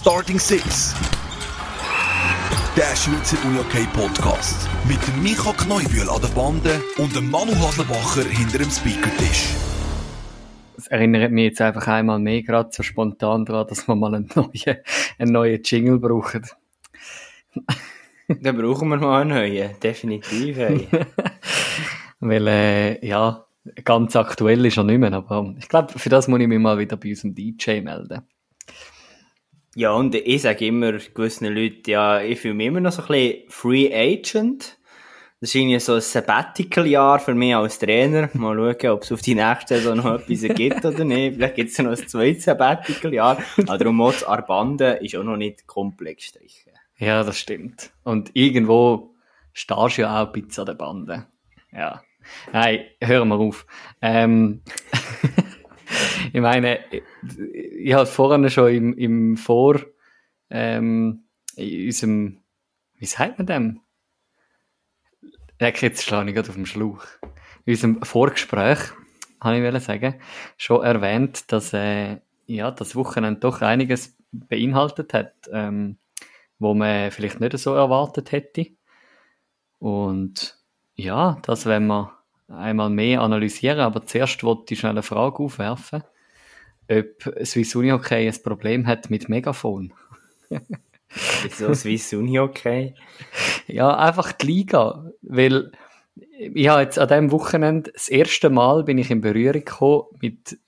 Starting Six. Der Schweizer Uni-OK Podcast. Mit dem Micha Kneubühl an der Bande und dem Manu Haslebacher hinter dem Speakertisch. Das erinnert mich jetzt einfach einmal mehr gerade so spontan daran, dass wir mal einen neuen, einen neuen Jingle brauchen. Dann brauchen wir mal einen neuen, definitiv. Hey. Weil, äh, ja, ganz aktuell ist er nicht mehr, aber ich glaube, für das muss ich mich mal wieder bei unserem DJ melden. Ja, und ich sage immer gewissen Leuten, ja, ich fühle mich immer noch so ein bisschen Free Agent. Das ist irgendwie so ein Sabbatical-Jahr für mich als Trainer. Mal schauen, ob es auf die nächste Saison noch etwas gibt oder nicht. Vielleicht gibt es noch ein zweites Sabbatical-Jahr. Aber darum auch Arbande ist auch noch nicht komplett gestrichen. Ja, das stimmt. Und irgendwo stehst du ja auch ein bisschen an der Bande. Ja. Nein, hören wir auf. Ähm, ich meine, ich habe vorhin schon im, im Vor, ähm, in unserem, wie sagt man dem? Jetzt schlage ich gerade auf dem Schlauch. In unserem Vorgespräch, habe ich sagen, schon erwähnt, dass, äh, ja, das Wochenende doch einiges beinhaltet hat, ähm, wo man vielleicht nicht so erwartet hätte. Und ja, das werden wir einmal mehr analysieren, aber zuerst wollte ich schnell eine Frage aufwerfen, ob Swiss Uni Hockey ein Problem hat mit Megafon. Wieso Swiss Uni Hockey? Ja, einfach die Liga, weil ich habe jetzt an diesem Wochenende das erste Mal bin ich in Berührung gekommen mit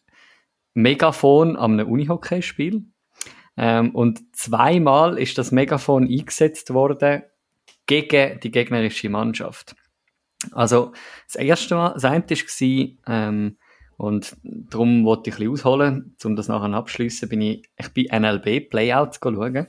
Megafon am einem Unihockey-Spiel. Ähm, und zweimal ist das Megafon eingesetzt worden gegen die gegnerische Mannschaft. Also, das erste Mal, das eine war, ähm, und darum wollte ich ein bisschen ausholen, um das nachher abschließen, bin ich, ich bin NLB Playouts schauen.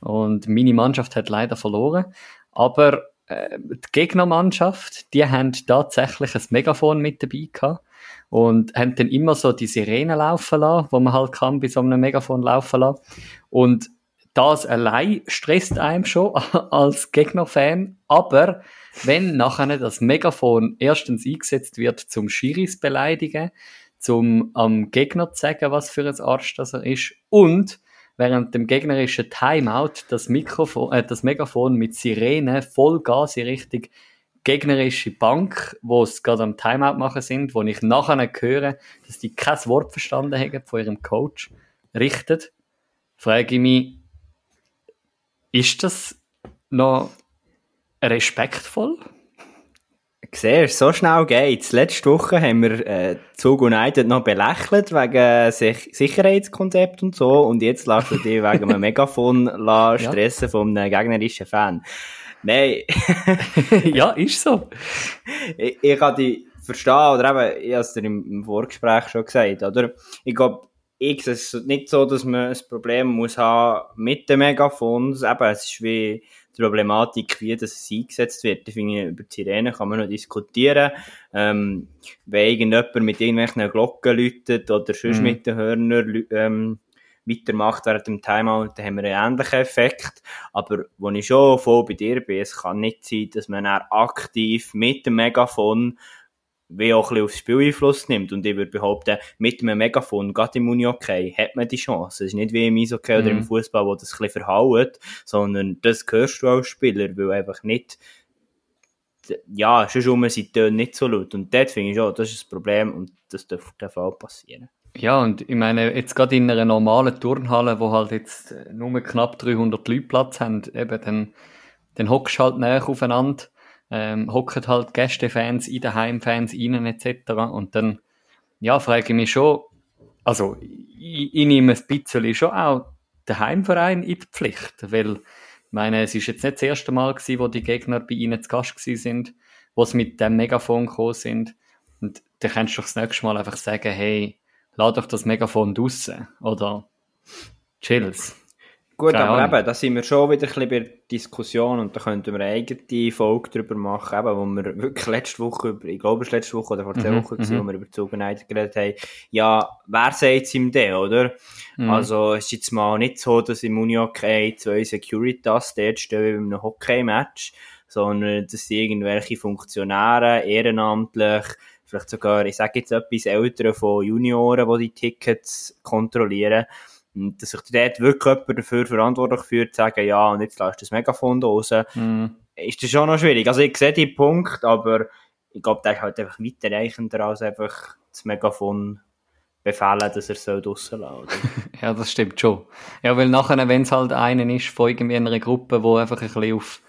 Und meine Mannschaft hat leider verloren. Aber äh, die Gegnermannschaft, die haben tatsächlich ein Megafon mit dabei gehabt und haben dann immer so die Sirene laufen lassen, wo man halt kann bei so einem Megafon laufen lassen. Und das allein stresst einem schon als Gegnerfan, aber wenn nachher das Megafon erstens eingesetzt wird zum Schiris beleidigen, zum am Gegner zu sagen, was für ein Arsch das er ist und während dem gegnerischen Timeout das Mikrofon, äh, das Megafon mit Sirene Vollgas in Richtung gegnerische Bank, wo es gerade am Timeout machen sind, wo ich nachher höre, dass die kein Wort verstanden haben von ihrem Coach, richtet, frage ich mich, ist das noch respektvoll? Siehst so schnell geht's. Letzte Woche haben wir äh, Zug United noch belächelt wegen Sich Sicherheitskonzept und so und jetzt lässt du dich wegen einem Megafon la stressen ja. von einem gegnerischen Fan. Nein. ja, ist so. Ich, ich kann dich verstehen, oder eben, ich habe es dir im, Vorgespräch schon gesagt, oder? Ich glaube, ich sehe es nicht so, dass man ein Problem muss haben mit den Megafons. Eben, es ist wie die Problematik, wie das eingesetzt wird. Ich finde, über die Sirene kann man noch diskutieren. Ähm, wenn irgendjemand mit irgendwelchen Glocken läutet oder sonst mhm. mit den Hörnern ähm, weitermacht während dem Timeout, dann haben wir einen ähnlichen Effekt. Aber wo ich schon voll bei dir bin, es kann nicht sein, dass man aktiv mit dem Megafon wie auch ein bisschen aufs Spiel Einfluss nimmt. Und ich würde behaupten, mit einem Megafon, gerade im Uni-Okay, hat man die Chance. Es ist nicht wie im Eishockey mm. oder im mhm. Fußball, wo das ein bisschen verhaut, sondern das hörst du als Spieler, weil einfach nicht, ja, schon um sind die nicht so laut. Und dort finde ich schon, das ist das Problem und das darf, darf auch passieren. Ja, und ich meine, jetzt gerade in einer normalen Turnhalle, wo halt jetzt nur knapp 300 Leute Platz haben, eben, dann, dann hockst du halt näher aufeinander ähm, hocken halt Gästefans in den Heimfans rein etc. Und dann, ja, frage ich mich schon, also ich, ich nehme ein bisschen schon auch den Heimverein in die Pflicht, weil ich meine, es ist jetzt nicht das erste Mal gewesen, wo die Gegner bei ihnen zu Gast gewesen sind, wo sie mit dem Megafon gekommen sind. Und dann kannst du doch das nächste Mal einfach sagen, hey, lad doch das Megafon draussen, oder chills. Gut, Keine aber eben, da sind wir schon wieder ein bisschen bei der Diskussion und da könnten wir eine eigene Folge drüber machen, eben, wo wir wirklich letzte Woche, ich glaube es letzte Woche oder vor zwei mhm, Wochen, gewesen, mhm. wo wir über Zugenheit geredet haben, ja, wer sagt es ihm denn, oder? Mhm. Also, es ist jetzt mal nicht so, dass im Uni-Hockey zwei Securitas dort stehen wie bei einem Hockey-Match, sondern das sind irgendwelche Funktionäre, ehrenamtlich, vielleicht sogar, ich sage jetzt etwas, Eltern von Junioren, die die Tickets kontrollieren. Und dass sich dort wirklich jemand dafür verantwortlich fühlt, zu sagen, ja, und jetzt lässt du das Megafon da raus, Mm. ist das schon noch schwierig. Also ich sehe den Punkt, aber ich glaube, der ist halt einfach weiterreichender als einfach das Megafon befehlen, dass er soll draussen oder? Ja, das stimmt schon. Ja, weil nachher, wenn es halt einen ist von irgendwie einer Gruppe, wo einfach ein bisschen auf,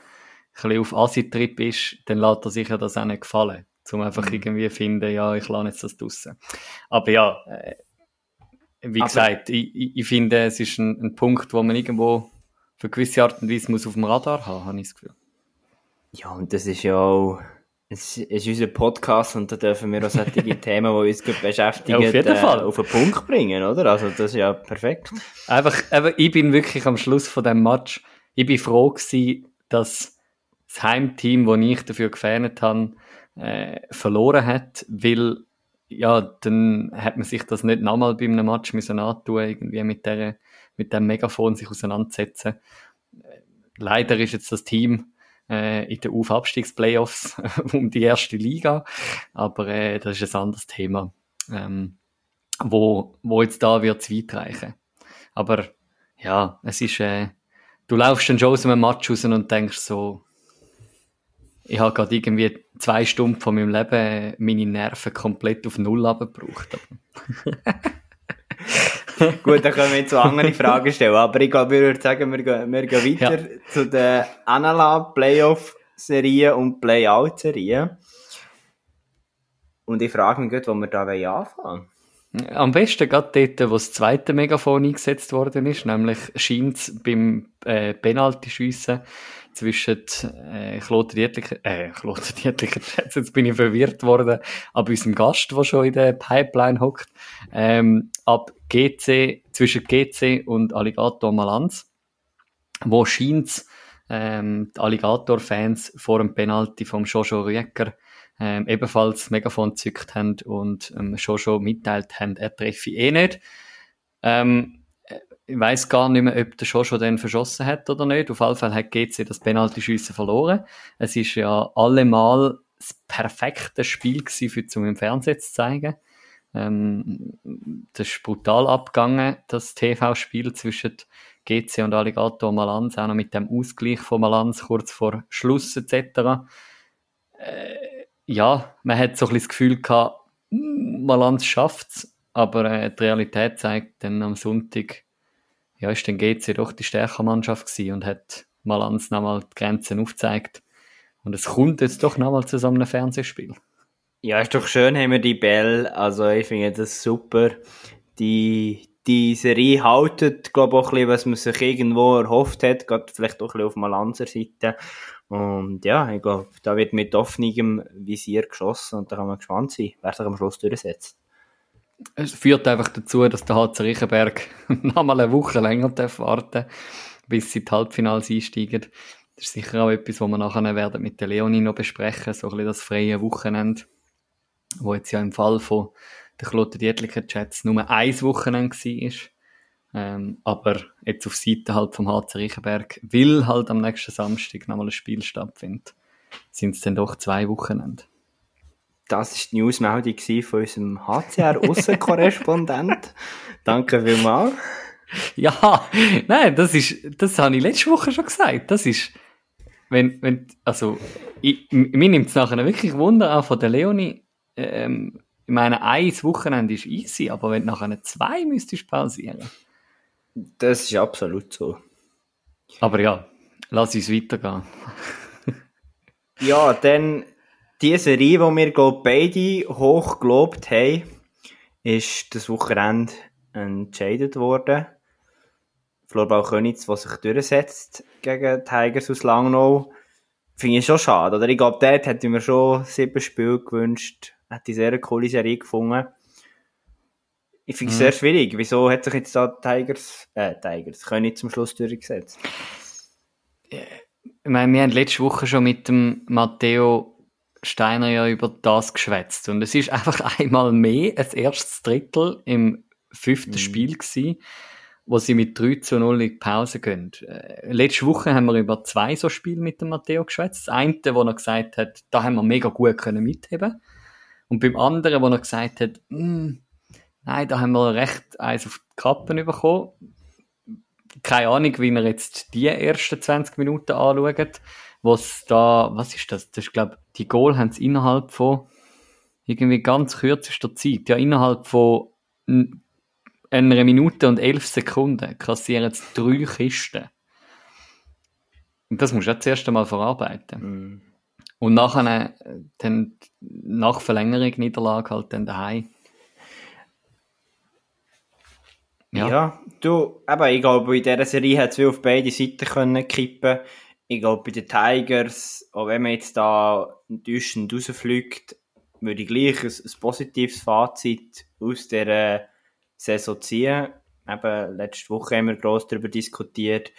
ein bisschen auf Assi-Trip ist, dann lässt er sich ja das auch nicht gefallen. Um einfach irgendwie finden, ja, ich lasse jetzt das draussen. Aber ja, äh, wie Aber- gesagt, ich, ich, finde, es ist ein, ein Punkt, wo man irgendwo für gewisse Art und Weise muss auf dem Radar haben, habe ich das Gefühl. Ja, und das ist ja auch, es ist unser Podcast und da dürfen wir auch solche Themen, die uns beschäftigen, Ja, auf jeden äh, Fall. auf den Punkt bringen, oder? Also das ist ja perfekt. Einfach, eben, ich bin wirklich am Schluss von dem Match, ich bin froh gewesen, dass das Heimteam, das ich dafür gefähnet habe, äh, verloren hat, weil, ja, dann hat man sich das nicht nochmal bei einem Match müssen antun, irgendwie mit der, mit dem Megafon sich auseinandersetzen. Leider ist jetzt das Team äh, in den Auf-Abstiegs-Playoffs um die erste Liga, aber äh, das ist ein anderes Thema, ähm, wo, wo jetzt da wird zu weit reichen. Aber ja, es ist, äh, du laufst dann schon aus einem Match raus und denkst so, ich habe gerade irgendwie zwei Stunden von meinem Leben meine Nerven komplett auf Null abgebraucht. Gut, dann können wir jetzt so andere Fragen stellen, aber ich glaube, ich würde sagen, wir gehen, wir gehen weiter zu den NLA Playoff-Serien und Playout-Serien. Und ich frage mich gut, wo wir da wollen anfangen Am besten gerade dort, wo das zweite Megafon eingesetzt worden ist, nämlich scheint beim äh, Penalty-Schiessen zwischen äh, Kloter Dietlicher, äh, Kloter Dietlicher, jetzt bin ich verwirrt worden, ab unserem Gast, der schon in der Pipeline hockt, ähm, ab GC, zwischen GC und Alligator Malanz, wo scheint ähm, die Alligator-Fans vor dem Penalty vom Jojo Rüecker ähm, ebenfalls Megafon gezückt haben und ähm, Jojo mitteilt haben, er treffe eh nicht. Ähm, ich weiß gar nicht mehr, ob der Jojo dann verschossen hat oder nicht. Auf jeden Fall hat GC das Penaltyschiessen verloren. Es ist ja allemal das perfekte Spiel gewesen, für zum im Fernsehen zu zeigen. Ähm, das ist brutal abgegangen, das TV-Spiel zwischen GC und Alligator Malanz, auch noch mit dem Ausgleich von Malanz kurz vor Schluss etc. Äh, ja, man hat so ein bisschen das Gefühl gehabt, mm, Malanz schafft's, aber äh, die Realität zeigt dann am Sonntag, ja, ist dann GC doch die stärkere Mannschaft gewesen und hat Malanz nochmal die Grenzen aufgezeigt. Und es kommt jetzt doch nochmal zu so einem Fernsehspiel. Ja, ist doch schön, haben wir die Bälle. Also, ich finde das super. Die, die Serie haltet, glaube ich, auch ein bisschen, was man sich irgendwo erhofft hat. Gerade vielleicht auch ein bisschen auf Malanzer Seite. Und ja, ich glaube, da wird mit offenem Visier geschossen und da kann man gespannt sein, wer sich am Schluss durchsetzt. Es führt einfach dazu, dass der HC Riechenberg nochmal eine Woche länger warten bis sie in die Halbfinals einsteigen. Das ist sicher auch etwas, was wir nachher werden mit der Leonie noch besprechen, so ein bisschen das freie Wochenende, wo jetzt ja im Fall von der Klote Dietlicher Chats nur ein Wochenende war. Ähm, aber jetzt auf Seite halt vom HC Riechenberg, weil halt am nächsten Samstag nochmal ein Spiel stattfindet, sind es dann doch zwei Wochenende. Das war die Newsmeldung von unserem HCR-Aussenkorrespondent. Danke vielmals. Ja, nein, das ist, das habe ich letzte Woche schon gesagt. Das ist, wenn, wenn, also, ich, mir nimmt es nachher wirklich Wunder auch von der Leonie. Ähm, ich meine, ein Wochenende ist easy, aber wenn du nachher zwei müsstest pausieren. Das ist absolut so. Aber ja, lass uns weitergehen. Ja, dann die Serie, die wir glaub, beide hoch gelobt haben, ist das Wochenende entscheidet worden. Florbau Könitz, der sich durchsetzt gegen Tigers aus Langnau. Finde ich schon schade. Oder ich glaube, dort hätte ich mir schon sieben Spiele gewünscht. Hätte ich sehr eine coole Serie gefunden. Ich finde es Mhm. sehr schwierig. Wieso hat sich jetzt da Tigers, äh, Tigers, Könitz zum Schluss durchgesetzt? Ich meine, wir haben letzte Woche schon mit dem Matteo Steiner ja über das geschwätzt. Und es ist einfach einmal mehr ein erstes Drittel im fünften Mhm. Spiel gewesen, wo sie mit 3 zu 0 in die Pause gehen. Äh, letzte Woche haben wir über zwei so Spiele mit dem Matteo geschwätzt. Das eine, wo er gesagt hat, da haben wir mega gut können mitheben. Und beim anderen, wo er gesagt hat, «Mm, nein, da haben wir recht eins auf die Kappen bekommen. keine Ahnung, wie ihr jetzt die ersten 20 Minuten anschaut, was da, was ist das? Das ist, glaube die Goal haben sie innerhalb von irgendwie ganz kürzester Zeit, ja, innerhalb von einer Minute und elf Sekunden kassieren sie drei Kisten. Und das musst du ja zuerst einmal verarbeiten. Mm. Und nachher, dann, nach Verlängerung, Niederlage halt dann daheim. Ja. ja, du, aber ich glaube, in dieser Serie hat es auf beide Seiten können kippen. Ich glaube, bei den Tigers, auch wenn man jetzt da enttäuschend rausfliegt, würde ich gleich ein, ein positives Fazit aus dieser Saison ziehen. Eben, letzte Woche haben wir gross darüber diskutiert.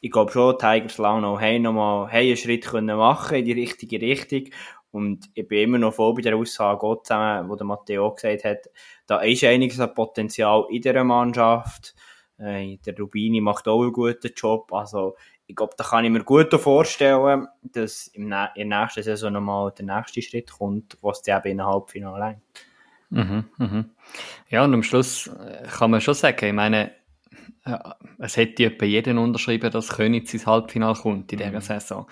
Ich glaube schon, Tigers Launau haben nochmal einen Schritt können machen in die richtige Richtung. Und ich bin immer noch voll bei der Aussage Gott zusammen, wo der Matteo gesagt hat, da ist einiges an Potenzial in dieser Mannschaft. Äh, der Rubini macht auch einen guten Job. Also, ich glaube, da kann ich mir gut vorstellen, dass im in der nächsten Saison nochmal der nächste Schritt kommt, was die eben in den Halbfinale lenkt. Mhm, mhm. Ja, und am Schluss äh, kann man schon sagen, ich meine, es hätte etwa jeden unterschrieben, dass Königs ins Halbfinale kommt in dieser mhm. Saison.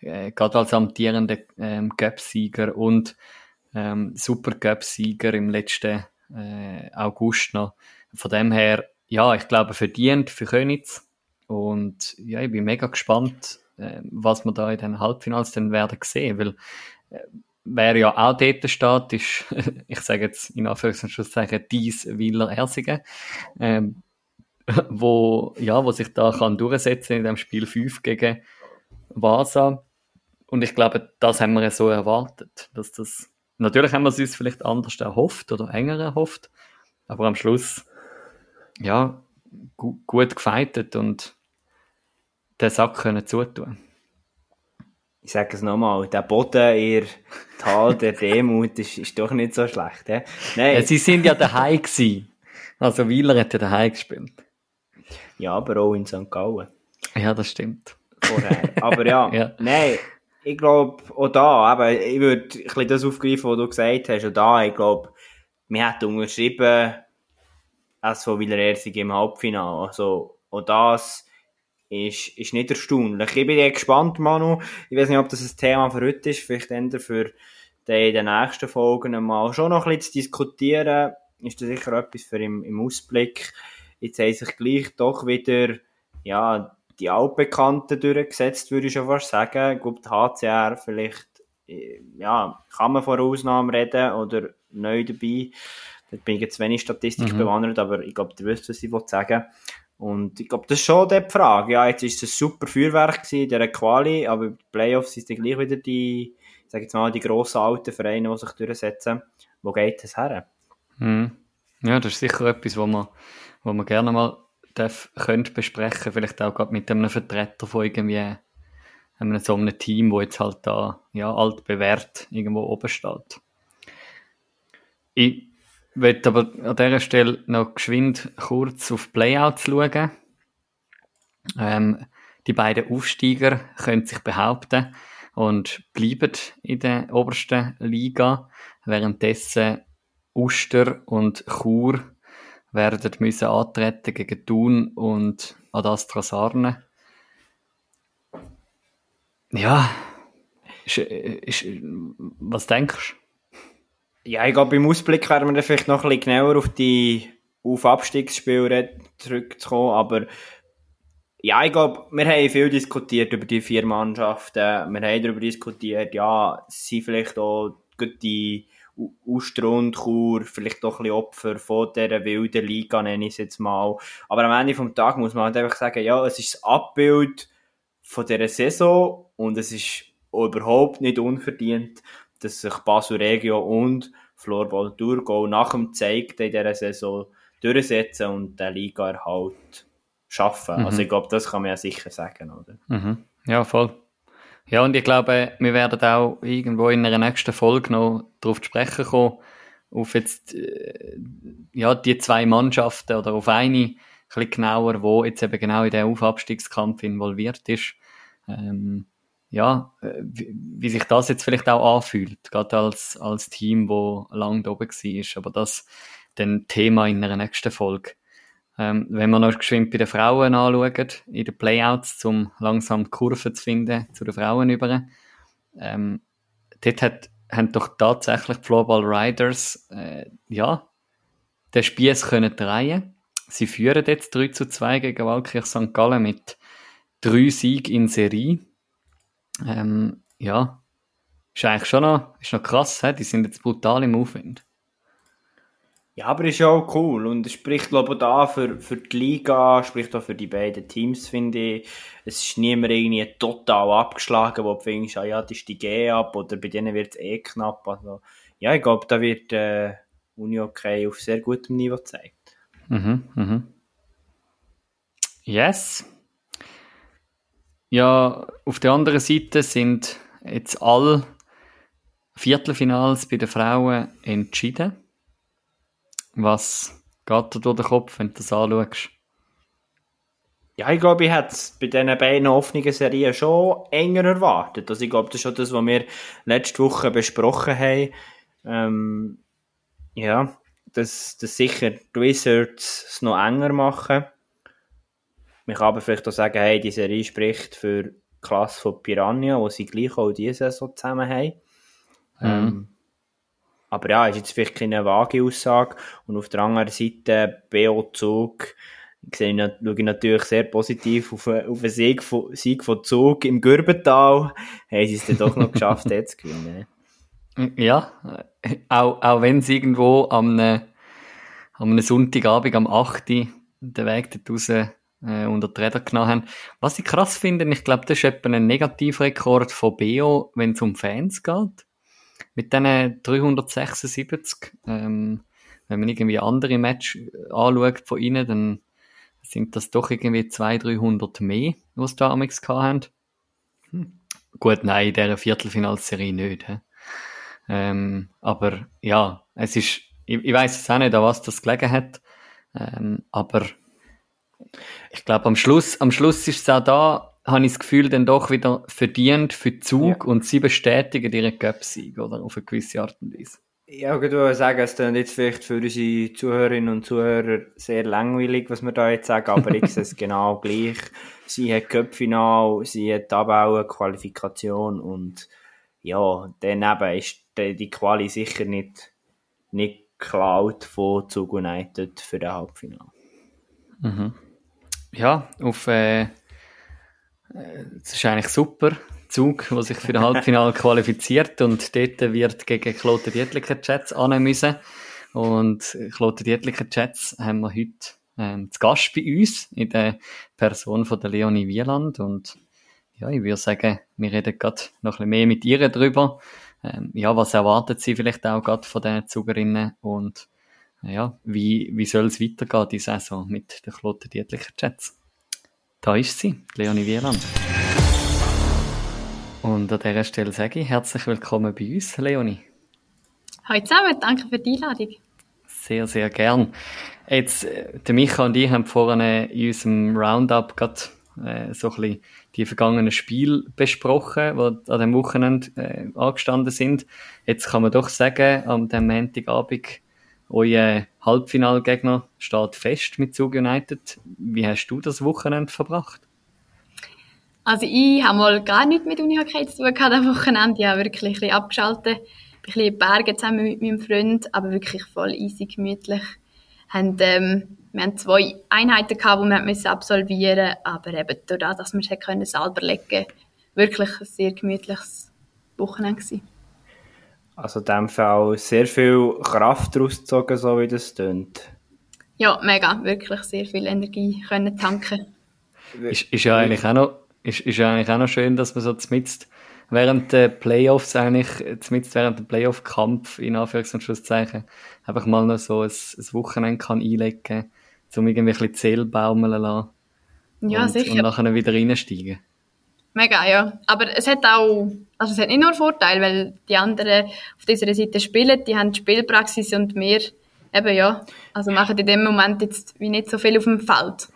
Äh, gerade als amtierender ähm, Cup-Sieger und ähm, Super Cup-Sieger im letzten äh, August noch. Von dem her, ja, ich glaube, verdient für Königs. Und ja, ich bin mega gespannt, äh, was wir da in den Halbfinals dann werden sehen, weil äh, wer ja auch dort steht, ist, ich sage jetzt in Anführungszeichen, dies Wieler Ersingen, ähm, wo, ja, wo sich da kann durchsetzen in dem Spiel 5 gegen Vasa. Und ich glaube, das haben wir so erwartet, dass das, natürlich haben wir es uns vielleicht anders erhofft oder enger erhofft, aber am Schluss, ja, gu gut gefeitet und den Sack können zutun. Ich sage es nochmal, der Boden, ihr Tal der Demut ist, ist doch nicht so schlecht. He? Nein. Ja, sie sind ja daheim gewesen. Also Wieler hat ja daheim gespielt. Ja, aber auch in St. Gallen. Ja, das stimmt. Vorher. Aber ja, ja. nein, ich glaube, auch da, aber ich würde ein bisschen das aufgreifen, was du gesagt hast, auch da, ich glaube, wir hätten unterschrieben, SV Wieler Ersing im Halbfinale. Also, auch das ist, ist nicht erstaunlich. Ich bin gespannt, Manu. Ich weiß nicht, ob das ein Thema für heute ist, vielleicht eher für in den nächsten Folgen mal schon noch ein bisschen zu diskutieren. Ist das sicher etwas für im, im Ausblick. Jetzt haben sich gleich doch wieder, ja, die Altbekannten durchgesetzt, würde ich schon fast sagen. Ich glaube, die HCR vielleicht, äh, ja, kann man von Ausnahmen reden oder neu dabei. Da bin ich jetzt wenig Statistik mhm. bewandert, aber ich glaube, ihr wisst, was ich sagen Und ich glaube, das ist schon die Frage. Ja, jetzt ist es ein super Feuerwerk in dieser Quali, aber die Playoffs sind dann gleich wieder die, ich sage jetzt mal, die grossen alten Vereine, die sich durchsetzen. Wo geht es her? Mhm. Ja, das ist sicher etwas, wo man wo man gerne mal darf, könnte besprechen, vielleicht auch gerade mit einem Vertreter von irgendwie einem, so einem Team, wo jetzt halt da ja, altbewährt irgendwo oben steht. Ich möchte aber an dieser Stelle noch geschwind kurz auf Playouts schauen. Ähm, die beiden Aufsteiger können sich behaupten und bleiben in der obersten Liga, währenddessen Uster und Chur werden müssen antreten gegen Thun und Adastra Sarne. Ja, ist, ist, was denkst du? Ja, ich glaube, beim Ausblick werden wir vielleicht noch ein bisschen genauer auf die auf Abstiegsspiele zurückzukommen, aber ja, ich glaube, wir haben viel diskutiert über die vier Mannschaften. Wir haben darüber diskutiert, ja, sie vielleicht auch die Ustrund, Chur, vielleicht doch ein bisschen Opfer von dieser wilden Liga, nenne ich es jetzt mal. Aber am Ende des Tages muss man halt einfach sagen, ja, es ist das Abbild von dieser Saison und es ist überhaupt nicht unverdient, dass sich Basel Regio und Floorball Thurgau nach dem Zeigten in dieser Saison durchsetzen und den Liga-Erhalt schaffen. Mhm. Also ich glaube, das kann man ja sicher sagen, oder? Mhm. Ja, voll. Ja, und ich glaube, wir werden auch irgendwo in einer nächsten Folge noch darauf sprechen kommen, auf jetzt, äh, ja, die zwei Mannschaften oder auf eine, ein bisschen genauer, wo jetzt eben genau in den Aufabstiegskampf involviert ist. Ähm, ja, äh, wie, wie, sich das jetzt vielleicht auch anfühlt, gerade als, als Team, wo lang da oben war, aber das dann Thema in einer nächsten Folge. Ähm, wenn wir noch geschwind bei den Frauen anschauen, in den Playouts, um langsam die Kurve zu finden zu den Frauen über, ähm, dort hat, haben doch tatsächlich die Floorball Riders, äh, ja, den Spieß können drehen. Sie führen jetzt 3 zu 2 gegen Waldkirch St. Gallen mit drei Siegen in Serie. Ähm, ja, ist eigentlich schon noch, ist noch krass, he? die sind jetzt brutal im Aufwind. Ja, aber ist ja auch cool und es spricht glaube ich da für, für die Liga, spricht auch für die beiden Teams, finde ich. Es ist niemand irgendwie total abgeschlagen, wo du findest, ah ja, das ist die G ab oder bei denen wird es eh knapp. Also, ja, ich glaube, da wird äh, Uni okay auf sehr gutem Niveau gezeigt. Mhm, mhm. Yes. Ja, auf der anderen Seite sind jetzt alle Viertelfinals bei den Frauen entschieden. Was geht da durch den Kopf, wenn du das anschaust? Ja, ich glaube, ich hätte es bei diesen beiden offenen Serien schon enger erwartet. Also ich glaube, das ist schon das, was wir letzte Woche besprochen haben. Ähm, ja, dass, dass sicher die Wizards es noch enger machen. Man kann aber vielleicht auch sagen, hey, die Serie spricht für die Klasse von Piranha, wo sie gleich auch diese Saison zusammen haben. Mhm. Ähm, aber ja, ist jetzt vielleicht keine vage Aussage. Und auf der anderen Seite, BO Zug, sehe ich, natürlich sehr positiv auf, auf einen Sieg von, Sieg von Zug im Gürbental. Haben sie es dann doch noch geschafft, jetzt zu gewinnen. Ja, auch, auch wenn sie irgendwo am, äh, am Sonntagabend am 8. den Weg dort raus äh, unter die Räder genommen haben. Was ich krass finde, ich glaube, das ist etwa ein Negativrekord von BO, wenn es um Fans geht mit diesen 376, ähm, wenn man irgendwie andere Match anschaut von ihnen, dann sind das doch irgendwie 200, 300 mehr, was da amigs haben. Hm. Gut, nein, in dieser Viertelfinalserie nicht. He? Ähm, aber ja, es ist, ich, ich weiß es auch nicht, an was das gelegen hat, ähm, aber ich glaube, am Schluss, am Schluss ist es auch da, habe ich das Gefühl, dann doch wieder verdient für Zug ja. und sie bestätigen ihren Cup-Sieg, oder? Auf eine gewisse Art und Weise. Ja, ich würde sagen, es ist jetzt vielleicht für unsere Zuhörerinnen und Zuhörer sehr langweilig, was wir da jetzt sagen, aber ich sehe es genau gleich. Sie hat Cup-Final, sie hat Abbauen, Qualifikation und ja, dann eben ist die, die Quali sicher nicht, nicht geklaut von Zug United für den Halbfinale. Mhm. Ja, auf äh, das ist eigentlich super. Zug, der sich für das Halbfinale qualifiziert und dort wird gegen Kloten Dietliker Jets annehmen müssen. Und Kloten Dietliker Jets haben wir heute ähm, zu Gast bei uns in der Person von der Leonie Wieland und ja, ich würde sagen, wir reden gerade noch ein bisschen mehr mit ihr darüber. Ähm, ja, was erwartet sie vielleicht auch gerade von den Zugerinnen und ja, wie, wie soll es weitergehen, die Saison mit den Kloten Dietliker Jets? Da ist sie, Leonie Wieland. Und an dieser Stelle sage ich herzlich willkommen bei uns, Leonie. Hallo zusammen, danke für die Einladung. Sehr, sehr gern. Jetzt, äh, der Micha und ich haben vorhin in unserem Roundup gerade äh, so ein bisschen die vergangenen Spiele besprochen, die an dem Wochenende äh, angestanden sind. Jetzt kann man doch sagen, am dem Montagabend euer Halbfinalgegner steht fest mit Zug United. Wie hast du das Wochenende verbracht? Also ich habe mal gar nichts mit Unihockey zu tun gehabt am Wochenende. Ich habe wirklich ein bisschen abgeschaltet. Ein bisschen in Bergen zusammen mit meinem Freund, aber wirklich voll easy, gemütlich. Haben, ähm, wir haben zwei Einheiten gehabt, die wir absolvieren mussten, aber eben dadurch, dass wir es selber legen konnten, wirklich ein sehr gemütliches Wochenende gewesen. Also in dem Fall sehr viel Kraft rausgezogen, so wie das tönt. Ja, mega. Wirklich sehr viel Energie können tanken. Ist, ist, ja eigentlich auch noch, ist, ist ja eigentlich auch noch schön, dass man so zumindest während der Playoffs eigentlich, zumindest während dem Playoff-Kampf, in Anführungs- und Schlusszeichen, einfach mal noch so ein, ein Wochenende kann einlegen kann, um irgendwie ein bisschen Seele baumeln lassen. Ja, und, sicher. Und nachher wieder reinsteigen. Mega, ja. Aber es hat auch, also es hat nicht nur Vorteile, weil die anderen auf dieser Seite spielen, die haben Spielpraxis und wir eben, ja, also machen in dem Moment jetzt wie nicht so viel auf dem Feld.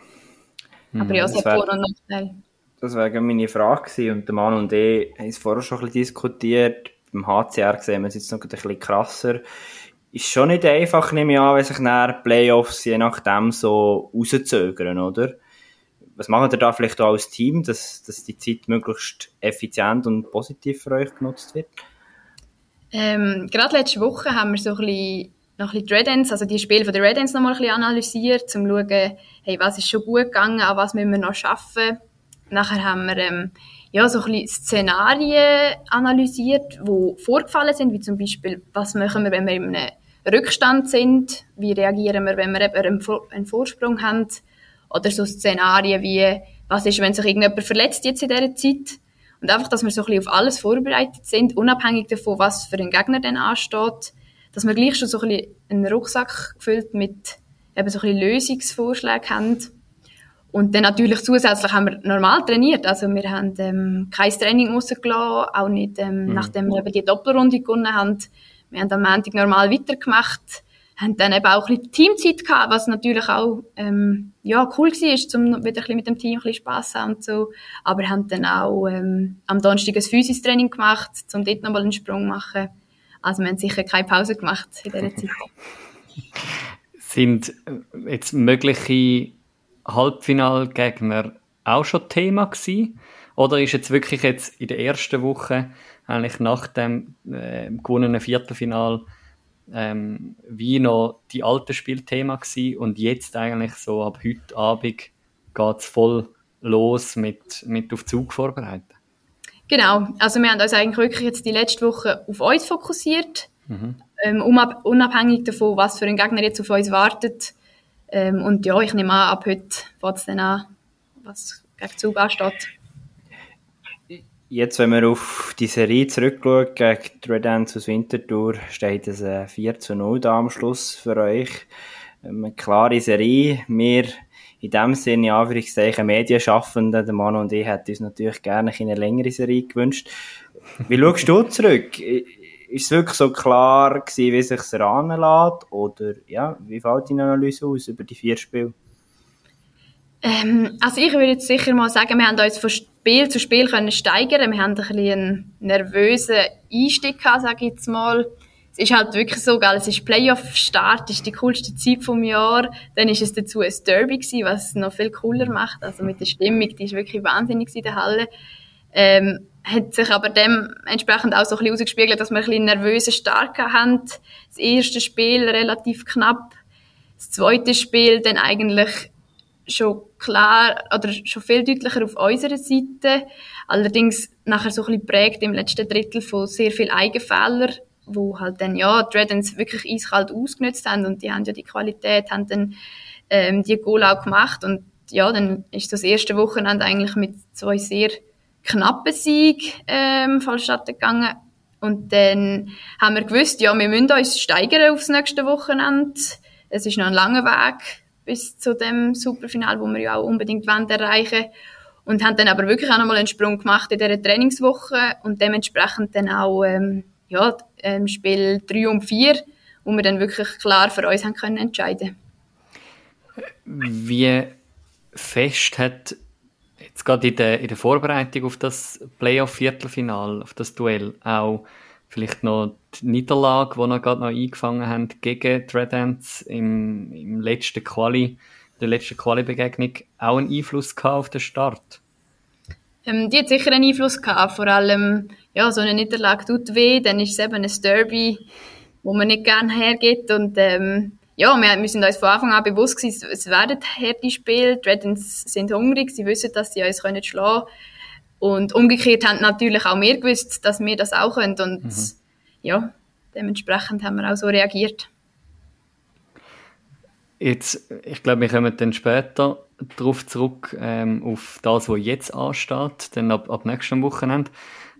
Aber ja, es hat Vor- und Nachteile. Das wäre meine Frage gewesen. und der Mann und ich haben es vorher schon ein bisschen diskutiert. Beim HCR sehen wir es jetzt noch ein bisschen krasser. ist schon nicht einfach, nehme ich an, wenn sich nach Playoffs je nachdem so rauszögern, oder? Was machen ihr da vielleicht auch als Team, dass, dass die Zeit möglichst effizient und positiv für euch genutzt wird? Ähm, gerade letzte Woche haben wir so ein bisschen noch ein bisschen die Red also die Spiele von der Red Ends noch mal ein bisschen analysiert, um zu schauen, hey, was ist schon gut gegangen, an was müssen wir noch schaffen. Nachher haben wir ähm, ja, so ein bisschen Szenarien analysiert, die vorgefallen sind, wie zum Beispiel, was machen wir, wenn wir in einem Rückstand sind, wie reagieren wir, wenn wir eben einen Vorsprung haben, oder so Szenarien wie, was ist, wenn sich irgendjemand verletzt jetzt in dieser Zeit. Und einfach, dass wir so ein bisschen auf alles vorbereitet sind, unabhängig davon, was für einen Gegner dann ansteht, dass wir gleich schon so ein bisschen einen Rucksack gefüllt mit eben so ein bisschen Lösungsvorschlägen haben. Und dann natürlich zusätzlich haben wir normal trainiert. Also wir haben ähm, kein Training rausgelassen, auch nicht, ähm, mhm. nachdem wir eben die Doppelrunde gewonnen haben. Wir haben am Montag normal weitergemacht, haben dann eben auch ein bisschen Teamzeit gehabt, was natürlich auch ähm, ja, cool war, um wieder ein mit dem Team ein bisschen Spass haben und so. Aber haben dann auch ähm, am Donnerstag ein Physistraining gemacht, um dort nochmal einen Sprung zu machen. Also wir haben sicher keine Pause gemacht in dieser Zeit. Sind äh, jetzt mögliche Halbfinalgegner auch schon Thema gewesen? Oder ist jetzt wirklich jetzt in der ersten Woche, eigentlich nach dem äh, gewonnenen Viertelfinal, ähm, wie noch die alte Spiel Thema gewesen und jetzt eigentlich so ab heute Abend geht es voll los mit, mit auf Zug vorbereiten? Genau, also wir haben uns eigentlich wirklich jetzt die letzte Woche auf uns fokussiert, mhm. ähm, unabhängig davon, was für ein Gegner jetzt auf uns wartet. Ähm, und ja, ich nehme an, ab heute fängt es dann an, was gegen Zug ansteht. Jetzt, wenn man auf die Serie zurückschaut, gegen die Red Ants aus Winterthur, steht es 4 zu 0 da am Schluss für euch. Ähm, eine klare Serie. Wir in dem Sinne, Anführungszeichen, Medienschaffenden, der Mann und ich, hätten uns natürlich gerne eine längere Serie gewünscht. Wie schaust du zurück? Ist es wirklich so klar gewesen, wie es sich heranlässt? Oder, ja, wie fällt deine Analyse aus über die vier Spiele? Ähm, also ich würde jetzt sicher mal sagen, wir haben uns von Spiel zu Spiel können steigern. Wir haben ein bisschen einen nervösen Einstieg gehabt, sage ich jetzt mal es ist halt wirklich so, geil. es ist Playoff-Start, ist die coolste Zeit vom Jahr. Dann ist es dazu ein Derby gewesen, was es noch viel cooler macht. Also mit der Stimmung, die ist wirklich wahnsinnig in der Halle. Ähm, hat sich aber dementsprechend auch so ein bisschen ausgespiegelt, dass wir ein bisschen nervösen Start haben. Das erste Spiel relativ knapp. Das zweite Spiel dann eigentlich schon klar oder schon viel deutlicher auf unserer Seite. Allerdings nachher so ein bisschen prägt im letzten Drittel von sehr viel Eigenfehler wo halt dann, ja, die wirklich eiskalt ausgenutzt haben und die haben ja die Qualität, haben dann ähm, die Goal auch gemacht und ja, dann ist das erste Wochenende eigentlich mit zwei sehr knappen Sieg ähm, vonstatten gegangen und dann haben wir gewusst, ja, wir müssen uns steigern aufs nächste Wochenende. Es ist noch ein langer Weg bis zu dem Superfinal, wo wir ja auch unbedingt wollen erreichen. Und haben dann aber wirklich auch nochmal einen Sprung gemacht in dieser Trainingswoche und dementsprechend dann auch ähm, ja, ähm, Spiel 3 und 4, wo wir dann wirklich klar für uns haben können entscheiden. Wie fest hat jetzt gerade in der, in der Vorbereitung auf das Playoff-Viertelfinal, auf das Duell, auch vielleicht noch die Niederlage, die wir gerade noch eingefangen haben gegen die Red Ants im, im letzten Quali, der letzten Quali-Begegnung, auch einen Einfluss gehabt auf den Start? Ähm, die hat sicher einen Einfluss gehabt, vor allem ja, so eine Niederlage tut weh, dann ist es eben ein Derby, wo man nicht gerne hergeht. Und ähm, ja, wir, sind uns von Anfang an bewusst gewesen, es werden harte Spiele, die Redens sind hungrig, sie wissen, dass sie uns können schlagen und umgekehrt haben natürlich auch wir gewusst, dass wir das auch können und mhm. ja, dementsprechend haben wir auch so reagiert. Jetzt, ich glaube, wir kommen dann später darauf zurück, ähm, auf das, was jetzt ansteht, dann ab, ab nächstem Wochenende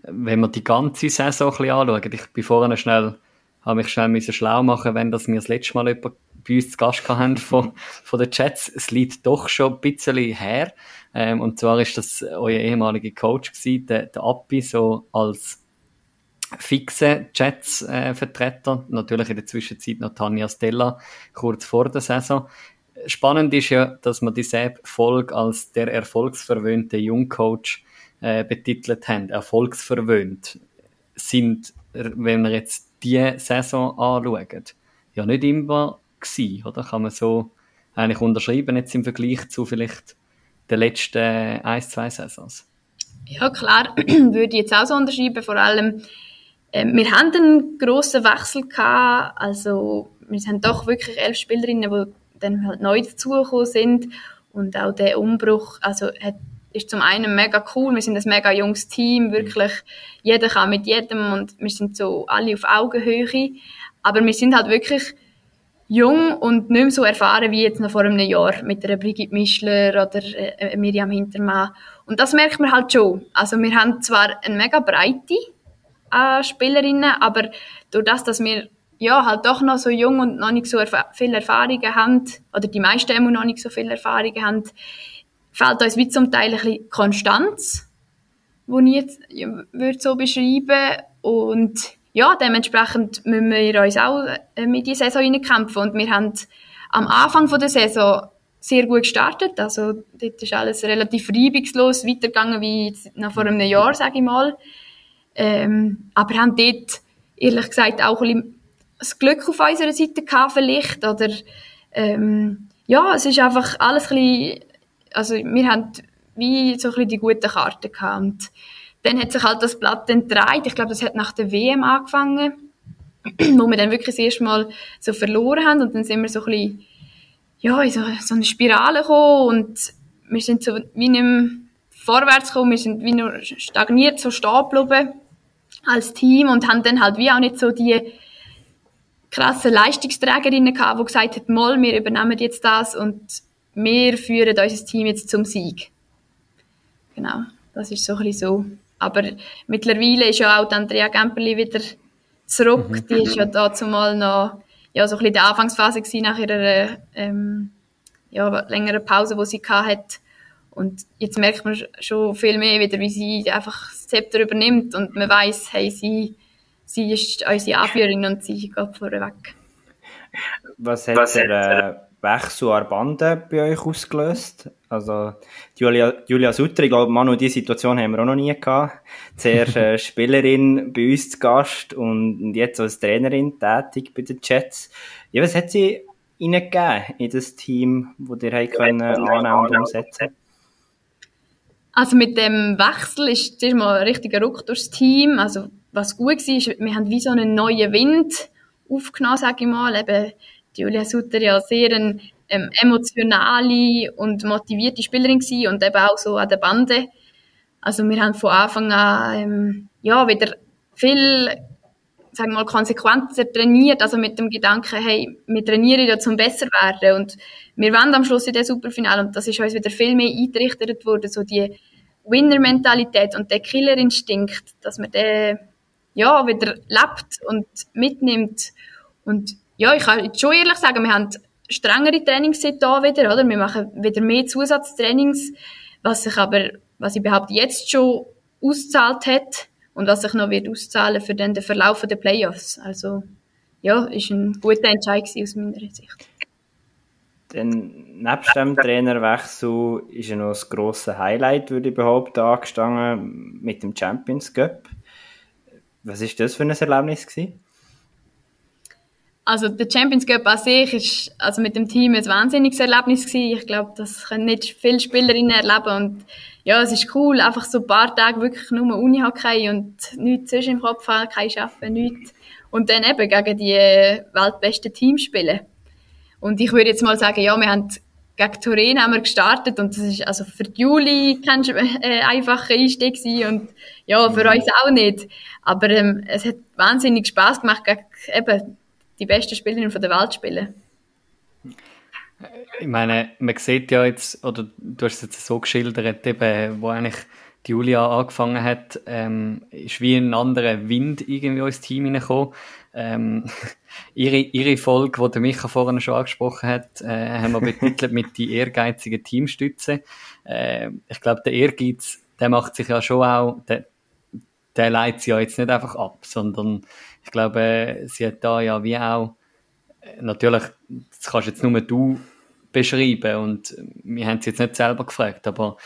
wenn wir die ganze Saison ein bisschen anschauen, ich bin vorhin schnell, habe mich schnell müssen schlau machen, wenn das wir das letzte Mal jemand bei uns zu Gast haben von, von den Chats. Es liegt doch schon ein bisschen her. Ähm, und zwar ist das euer ehemaliger Coach gewesen, der, der Appi, so als fixe Jets-Vertreter. Äh, Natürlich in der Zwischenzeit noch Tanja Stella, kurz vor der Saison. Spannend ist ja, dass man die Sepp-Folge als der erfolgsverwöhnte Jungcoach äh, betitelt haben, erfolgsverwöhnt, sind, wenn wir jetzt die Saison anschauen, ja nicht immer gewesen, oder? Kann man so eigentlich unterschreiben jetzt im Vergleich zu vielleicht den letzten ein, zwei Saisons? Ja, klar, würde ich jetzt auch so unterschreiben. Vor allem, äh, wir haben einen grossen Wechsel gehabt. Also, wir haben doch wirklich elf Spielerinnen, die dann halt neu dazugekommen sind. Und auch der Umbruch, also, hat, ist zum einen mega cool. Wir sind ein mega junges Team, wirklich. Jeder kann mit jedem und wir sind so alle auf Augenhöhe. Aber wir sind halt wirklich jung und nicht mehr so erfahren wie jetzt noch vor einem Jahr mit der Brigitte Mischler oder äh, Miriam Hintermann. Und das merkt man halt schon. Also wir haben zwar eine mega Breite an Spielerinnen, aber durch das, dass wir ja, halt doch noch so jung und noch nicht so erf viel Erfahrungen haben, oder die meisten immer noch nicht so viel Erfahrungen haben, fehlt uns wie zum Teil ein bisschen Konstanz, die ich jetzt ja, würde so beschreiben und ja, dementsprechend müssen wir uns auch äh, mit die Saison reinkämpfen. Und wir haben am Anfang der Saison sehr gut gestartet, also dort ist alles relativ reibungslos weitergegangen wie noch vor einem Jahr, sage ich mal, ähm, aber haben dort ehrlich gesagt auch ein bisschen das Glück auf unserer Seite gehabt vielleicht. Oder ähm, ja, es ist einfach alles ein bisschen, also wir haben wie so ein bisschen die guten Karten gehabt. Und dann hat sich halt das Blatt entdreht. Ich glaube, das hat nach der WM angefangen, wo wir dann wirklich das erste Mal so verloren haben und dann sind wir so ein bisschen, ja, in so, so eine Spirale gekommen und wir sind so wie nicht vorwärts gekommen, wir sind wie nur stagniert, so stehen geblieben als Team und haben dann halt wie auch nicht so die krassen Leistungsträgerinnen gehabt, die gesagt haben, mal, wir übernehmen jetzt das und wir führen unser Team jetzt zum Sieg. Genau, das ist so ein bisschen so. Aber mittlerweile ist ja auch die Andrea Gemperli wieder zurück. Mhm. Die ist ja dazu mal noch ja, so ein bisschen in der Anfangsphase gewesen, nach ihrer ähm, ja, längeren Pause, die sie hatte. Und jetzt merkt man schon viel mehr wieder, wie sie einfach das Zepter übernimmt und man weiß, hey, sie, sie ist unsere Anführerin und sie geht vorweg. Was hat Was der äh, Wechsel an Bande bei euch ausgelöst? Also Julia, Julia Sutter, ich glaube, Manu, diese Situation haben wir auch noch nie gehabt. Zuerst äh, Spielerin bei uns zu Gast und jetzt als Trainerin tätig bei den Jets. Ja, was hat sie Ihnen gegeben in das Team, das ihr können annehmen und umsetzen also mit dem Wechsel ist zuerst mal ein richtiger Ruck durchs Team. Also was gut war, ist, wir haben wie so einen neuen Wind aufgenommen, sage ich mal. Eben Julia Sutter ja sehr eine ähm, emotionale und motivierte Spielerin gewesen und eben auch so an der Bande. Also wir haben von Anfang an ähm, ja wieder viel sagen wir mal, konsequenter trainiert, also mit dem Gedanken, hey, wir trainieren ja zum besser werden und wir wollen am Schluss in der Superfinale und das ist uns wieder viel mehr eingerichtet worden, so die Winner-Mentalität und der Killer-Instinkt, dass man den ja, wieder lebt und mitnimmt und ja, ich kann jetzt schon ehrlich sagen, wir haben strengere Trainings da wieder, oder? Wir machen wieder mehr Zusatztrainings, was sich aber, was ich behaupte, jetzt schon auszahlt hat und was sich noch wird auszahlen für den, den Verlauf der Playoffs. Also, ja, ist ein guter Entscheid aus meiner Sicht. Dann, nebst dem Trainerwechsel ist ja noch das grosse Highlight, würde ich behaupten, angestanden mit dem Champions Cup. Was ist das für ein Erlebnis gewesen? Also der Champions Cup an sich ist also mit dem Team ein wahnsinniges Erlebnis gewesen. Ich glaube, das können nicht viele Spielerinnen erleben und ja, es ist cool, einfach so ein paar Tage wirklich nur Unihockey und nichts zwischen im Kopf haben, kein Arbeiten, nichts. Und dann eben gegen die weltbesten Teams spielen. Und ich würde jetzt mal sagen, ja, wir haben gegen Turin haben wir gestartet und das ist also für die Juli kein äh, einfacher Einstieg gewesen und ja, für mhm. uns auch nicht. Aber ähm, es hat wahnsinnig Spaß gemacht, gegen eben die besten Spielerinnen der Welt spielen. Ich meine, man sieht ja jetzt, oder du hast es jetzt so geschildert, eben, wo eigentlich die Julia angefangen hat, ähm, ist wie ein anderer Wind irgendwie ins Team hineingekommen. Ähm, ihre, ihre Folge, die der Micha vorhin schon angesprochen hat, äh, haben wir betitelt mit die ehrgeizige Teamstütze. Äh, ich glaube, der Ehrgeiz, der macht sich ja schon auch, der, der leitet sie ja jetzt nicht einfach ab, sondern ich glaube, sie hat da ja wie auch, natürlich, das kannst jetzt nur du beschreiben und wir haben sie jetzt nicht selber gefragt, aber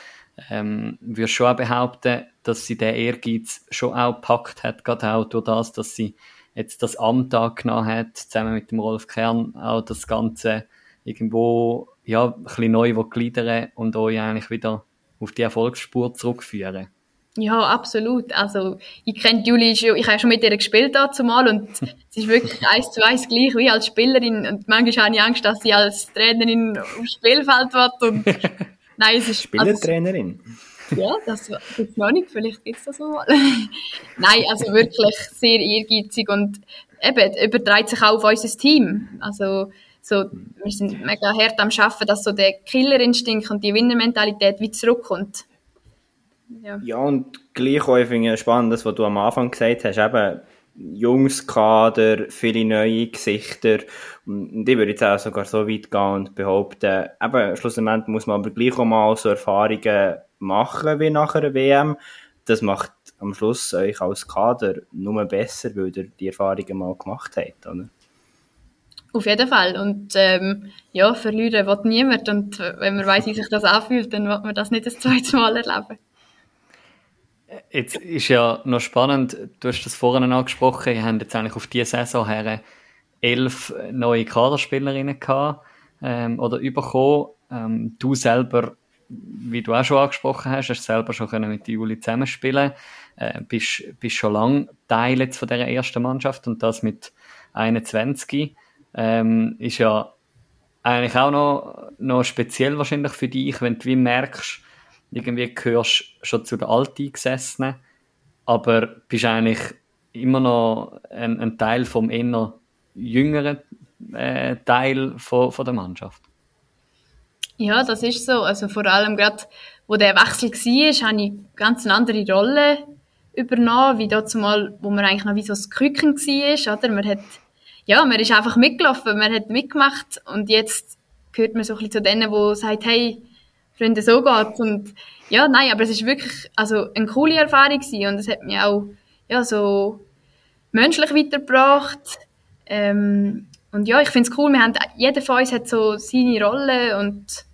ähm, würde schon auch behaupten, dass sie den Ehrgeiz schon auch gepackt hat, gerade auch durch das, dass sie jetzt das Amt angenommen hat, zusammen mit dem Rolf Kern, auch das Ganze irgendwo, ja, ein bisschen neu gliedern und euch eigentlich wieder auf die Erfolgsspur zurückführen. Ja, absolut. Also, ich kenne Juli schon, ich habe schon mit ihr gespielt dazu mal und sie ist wirklich eins zu eins gleich wie als Spielerin und manchmal habe ich Angst, dass sie als Trainerin aufs Spielfeld wird und nein, es ist... Spielertrainerin? Also, ja, das es noch nicht, vielleicht gibt es das mal. nein, also wirklich sehr ehrgeizig und eben, überträgt sich auch auf unser Team. Also, so, wir sind mega hart am Arbeiten, dass so der Killerinstinkt und die Winnermentalität wieder zurückkommt. Ja. ja, und gleich auch, ich finde spannend, das, was du am Anfang gesagt hast, eben junges Kader, viele neue Gesichter. Und ich würde jetzt auch sogar so weit gehen und behaupten, eben, schlussendlich muss man aber gleich auch mal so Erfahrungen machen wie nach einer WM. Das macht am Schluss euch als Kader nur besser, weil ihr die Erfahrungen mal gemacht habt, oder? Auf jeden Fall. Und ähm, ja, verlieren wird niemand. Und wenn man weiß, wie sich das anfühlt, dann wird man das nicht das zweite Mal erleben. Jetzt ist ja noch spannend, du hast das vorhin angesprochen, ihr habt jetzt eigentlich auf diese Saison her elf neue Kaderspielerinnen gehabt, ähm, oder bekommen. Ähm, du selber, wie du auch schon angesprochen hast, hast selber schon mit Juli zusammenspielen, äh, bist, bist schon lange Teil jetzt von dieser ersten Mannschaft und das mit 21. Ähm, ist ja eigentlich auch noch, noch speziell wahrscheinlich für dich, wenn du wie merkst, irgendwie gehörst schon zu den Alteingesessenen, aber bist eigentlich immer noch ein, ein Teil vom eher jüngeren äh, Teil von, von der Mannschaft. Ja, das ist so. Also vor allem gerade, wo der Wechsel war, habe ich ganz eine andere Rolle übernommen, wie dort mal, wo man eigentlich noch wie so das Küken war, oder? Man hat, ja, man ist einfach mitgelaufen, man hat mitgemacht und jetzt gehört man so ein bisschen zu denen, wo sagt, hey, Freunde, so geht's. Und ja, nein, aber es ist wirklich also eine coole Erfahrung gewesen und es hat mich auch ja, so menschlich weitergebracht. Ähm, und ja, ich finde es cool, wir haben, jeder von uns hat so seine Rolle und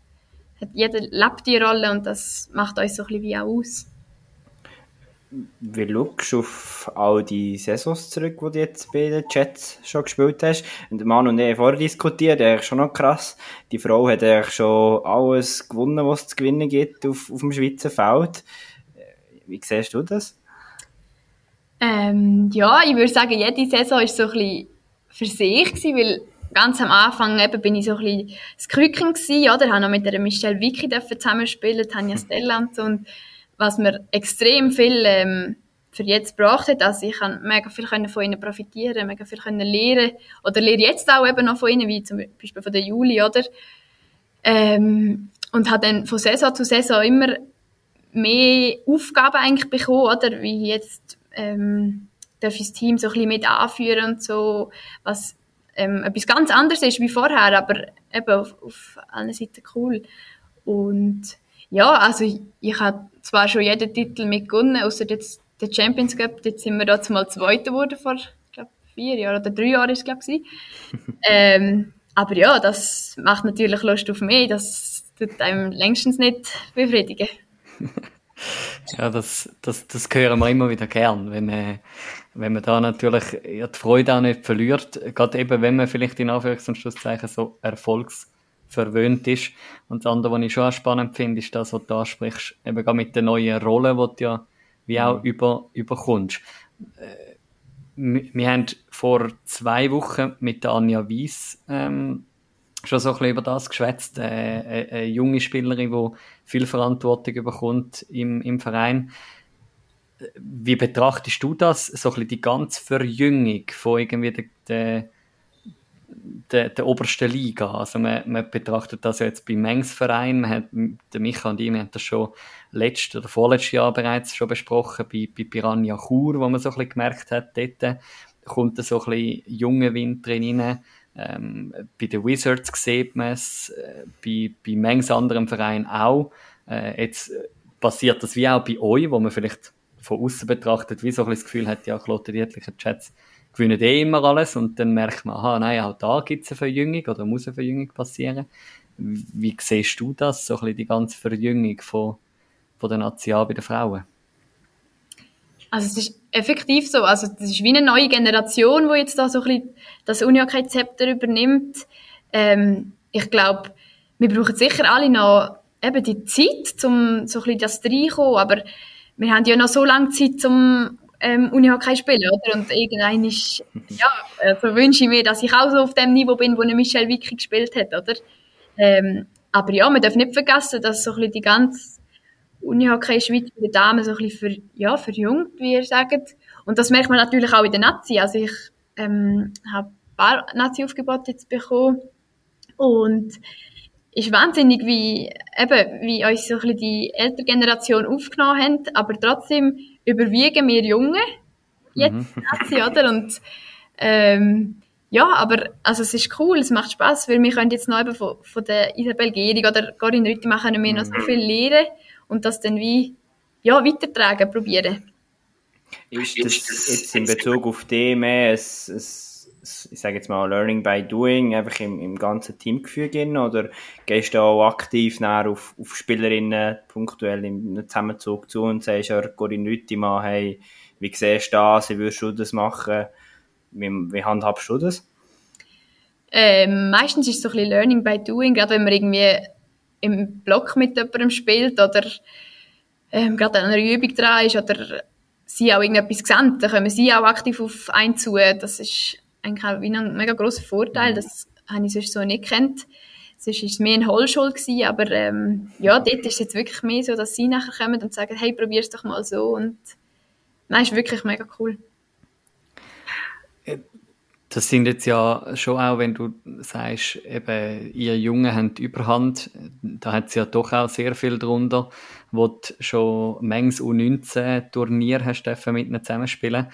hat, jeder lebt die Rolle und das macht uns so ein bisschen wie auch aus. Wie schaust du auf all die Saisons zurück, die du jetzt bei den Chats schon gespielt hast? Und der Mann und ich vorher diskutiert, eigentlich schon noch krass. Die Frau hat eigentlich schon alles gewonnen, was es zu gewinnen gibt auf, auf dem Schweizer Feld. Wie siehst du das? Ähm, ja, ich würde sagen, jede Saison war so ein bisschen für sich, gewesen, weil ganz am Anfang eben bin ich so ein bisschen das Krücken gewesen, oder? Ich habe noch mit der Michelle Vicky zusammenspielen, Tanja Stellant und was mir extrem viel ähm, für jetzt gebracht hat. Also ich kann mega viel können von ihnen profitieren, mega viel können lernen oder lehre jetzt auch eben noch von ihnen, wie zum Beispiel von der Juli, oder? Ähm, und habe dann von Saison zu Saison immer mehr Aufgaben eigentlich bekommen, oder? Wie jetzt ähm, darf ich das Team so ein bisschen mit anführen und so, was ähm, etwas ganz anderes ist wie vorher, aber eben auf, auf allen Seiten cool. Und ja, also ich, ich habe zwar schon jeden Titel mitgewonnen, außer jetzt der Champions Cup, jetzt sind wir da mal Zweiter geworden vor, glaube vier Jahren oder drei Jahren ist es, glaube ich. ähm, aber ja, das macht natürlich Lust auf mehr, das tut einem längstens nicht befriedigen. ja, das, das, das hören wir immer wieder gern, wenn, äh, wenn man da natürlich ja, die Freude auch nicht verliert, gerade eben, wenn man vielleicht in Anführungs- und Schlusszeichen so Erfolgs verwöhnt ist. Und das andere, was ich schon spannend finde, ist das, was du ansprichst, eben gerade mit der neuen Rolle, die du ja wie auch mhm. über, überkommst. Äh, wir haben vor zwei Wochen mit der Anja Weiss ähm, schon so ein bisschen über das geschwätzt. Äh, eine, eine junge Spielerin, die viel Verantwortung überkommt im, im Verein. Wie betrachtest du das, so ein bisschen die ganze Verjüngung von irgendwie der, der der, der obersten Liga. Also man, man betrachtet das ja jetzt beim Mengsverein, man hat, der Micha und ich, haben das schon letztes oder vorletztes Jahr bereits schon besprochen, bei, bei Piranha Chur, wo man so ein bisschen gemerkt hat, dort kommt so ein bisschen junge Wind drin rein. Ähm, bei den Wizards sieht man es, äh, bei, bei manchen anderen Vereinen auch. Äh, jetzt passiert das wie auch bei euch, wo man vielleicht von außen betrachtet, wie so ein das Gefühl hat, ja, Klote Dietlicher Chats gewinnen eh immer alles und dann merkt man, aha, nein, auch da gibt es eine Verjüngung oder muss eine Verjüngung passieren. Wie siehst du das, so ein bisschen die ganze Verjüngung von, von der Nation bei den Frauen? Also es ist effektiv so. Also das ist wie eine neue Generation, die jetzt da so ein bisschen das Unihockey-Zepter übernimmt. Ähm, ich glaube, wir brauchen sicher alle noch eben die Zeit, um so ein bisschen das reinkommen, aber wir haben ja noch so lange Zeit, um ähm, Unihockey spielen, oder? Und irgendein ist, ja, also wünsche ich mir, dass ich auch so auf dem Niveau bin, wo eine Michelle Vicky gespielt hat, oder? Ähm, aber ja, man darf nicht vergessen, dass so ein bisschen die ganze Unihockey Schweiz bei den Damen so ein bisschen für, ja, verjüngt, wie ihr sagt. Und das merkt man natürlich auch in der Nazi. Also ich ähm, habe ein paar Nazi-Aufgebote jetzt bekommen und ist wahnsinnig, wie, eben, wie uns so ein bisschen die ältere Generation aufgenommen hat, aber trotzdem überwiegen wir Junge jetzt mhm. Oder? Und ähm, ja, aber also es ist cool, es macht Spaß, weil wir können jetzt noch eben von, von der Isabel Gehrig oder Corinne Rüttimann können wir noch so mhm. viel lernen und das dann wie ja, weitertragen probieren. Ist das jetzt in Bezug auf die mehr ein, ein, ich sage jetzt mal Learning by Doing, einfach im, im ganzen Teamgefüge oder gehst du auch aktiv auf, auf Spielerinnen punktuell im Zusammenzug zu und sagst, ja, Corinne Rüttimann, hey, wie siehst du das, wie würdest du das machen? Wie, wie handhabst du das? Ähm, meistens ist es so ein bisschen Learning by Doing, gerade wenn man irgendwie im Block mit jemandem spielt oder ähm, gerade an einer Übung dran ist oder sie auch irgendetwas sehen, dann können sie auch aktiv auf einen zu. Das ist eigentlich auch ein mega grosser Vorteil, mhm. das habe ich sonst so nicht kennt. Sonst war es mehr ein Hohlschuld gewesen, aber ähm, ja, dort ist es jetzt wirklich mehr so, dass sie nachher kommen und sagen, hey, probier's doch mal so und nein, ist wirklich mega cool. Das sind jetzt ja schon auch, wenn du sagst, eben, ihr Jungen haben die Überhand, da hat es ja doch auch sehr viel drunter, wo du schon manches U19-Turnier hast mit ihnen zusammenspielen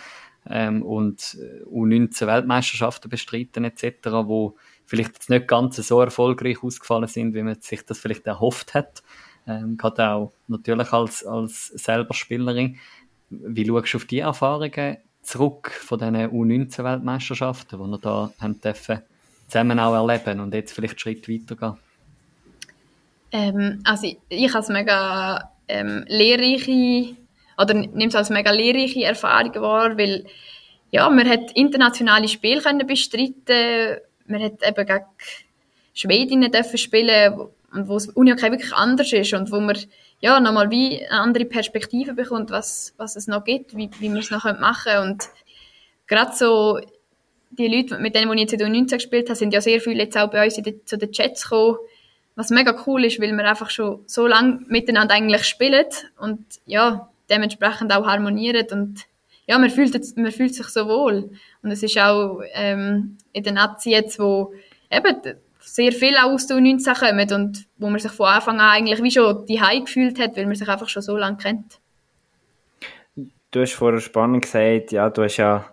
ähm, und U19-Weltmeisterschaften bestreiten etc., wo vielleicht jetzt nicht ganz so erfolgreich ausgefallen sind, wie man sich das vielleicht erhofft hat. Ähm, gerade auch natürlich als, als selber Spielerin. Wie schaust du auf die Erfahrungen zurück von diesen U19-Weltmeisterschaften, die wir da haben dürfen, zusammen auch erleben und jetzt vielleicht einen Schritt weitergehen? Ähm, also ich, ich habe es mega ähm, lehrreiche oder nehme es als mega lehrreiche Erfahrung wahr, weil ja, man hat internationale Spiele können bestreiten, man hat eben gegen Schwedinnen dürfen spielen und wo es Unihockey wirklich anders ist und wo man ja, nochmal wie eine andere Perspektive bekommt, was, was es noch gibt, wie, wie wir es noch machen können. Und gerade so die Leute, mit denen, die ich jetzt in 19 gespielt habe, sind ja sehr viele jetzt auch bei uns in die, zu den Chats gekommen, was mega cool ist, weil wir einfach schon so lange miteinander eigentlich spielen und ja, dementsprechend auch harmonieren und ja, man fühlt, man fühlt sich so wohl. Und es ist auch ähm, in der Nazi jetzt, wo eben sehr viel aus der U19 kommen und wo man sich von Anfang an eigentlich wie schon die gefühlt hat, weil man sich einfach schon so lange kennt. Du hast vorher spannend gesagt, ja, du hast ja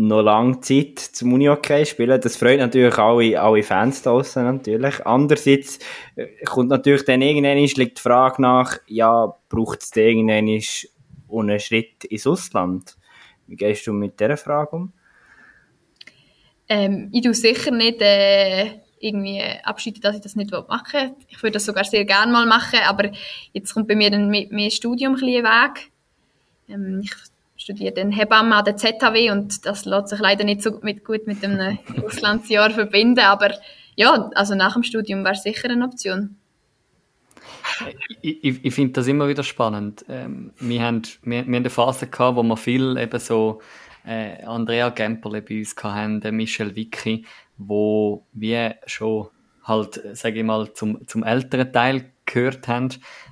noch lange Zeit zum Uni-Hockey spielen. Das freut natürlich alle, alle Fans da draussen natürlich. Andererseits äh, kommt natürlich dann irgendwann liegt die Frage nach, ja, braucht es irgendwann einen Schritt ins Ausland? Wie gehst du mit dieser Frage um? Ähm, ich tue sicher nicht äh, irgendwie abschreiten, dass ich das nicht machen will. Ich würde das sogar sehr gerne mal machen, aber jetzt kommt bei mir dann mehr, mehr Studium ein Weg. Ähm, ich studiere dann Hebamme an der ZHW und das lässt sich leider nicht so mit, gut mit einem Auslandsjahr verbinden, aber ja, also nach dem Studium wäre sicher eine Option. Ich, ich, ich finde das immer wieder spannend. Ähm, wir, haben, wir, wir haben eine Phase gehabt, wo wir viel eben so äh, Andrea Gemperle bei uns hatten, Michel Vicky, wo wir schon halt, sage ich mal, zum, zum älteren Teil gehört haben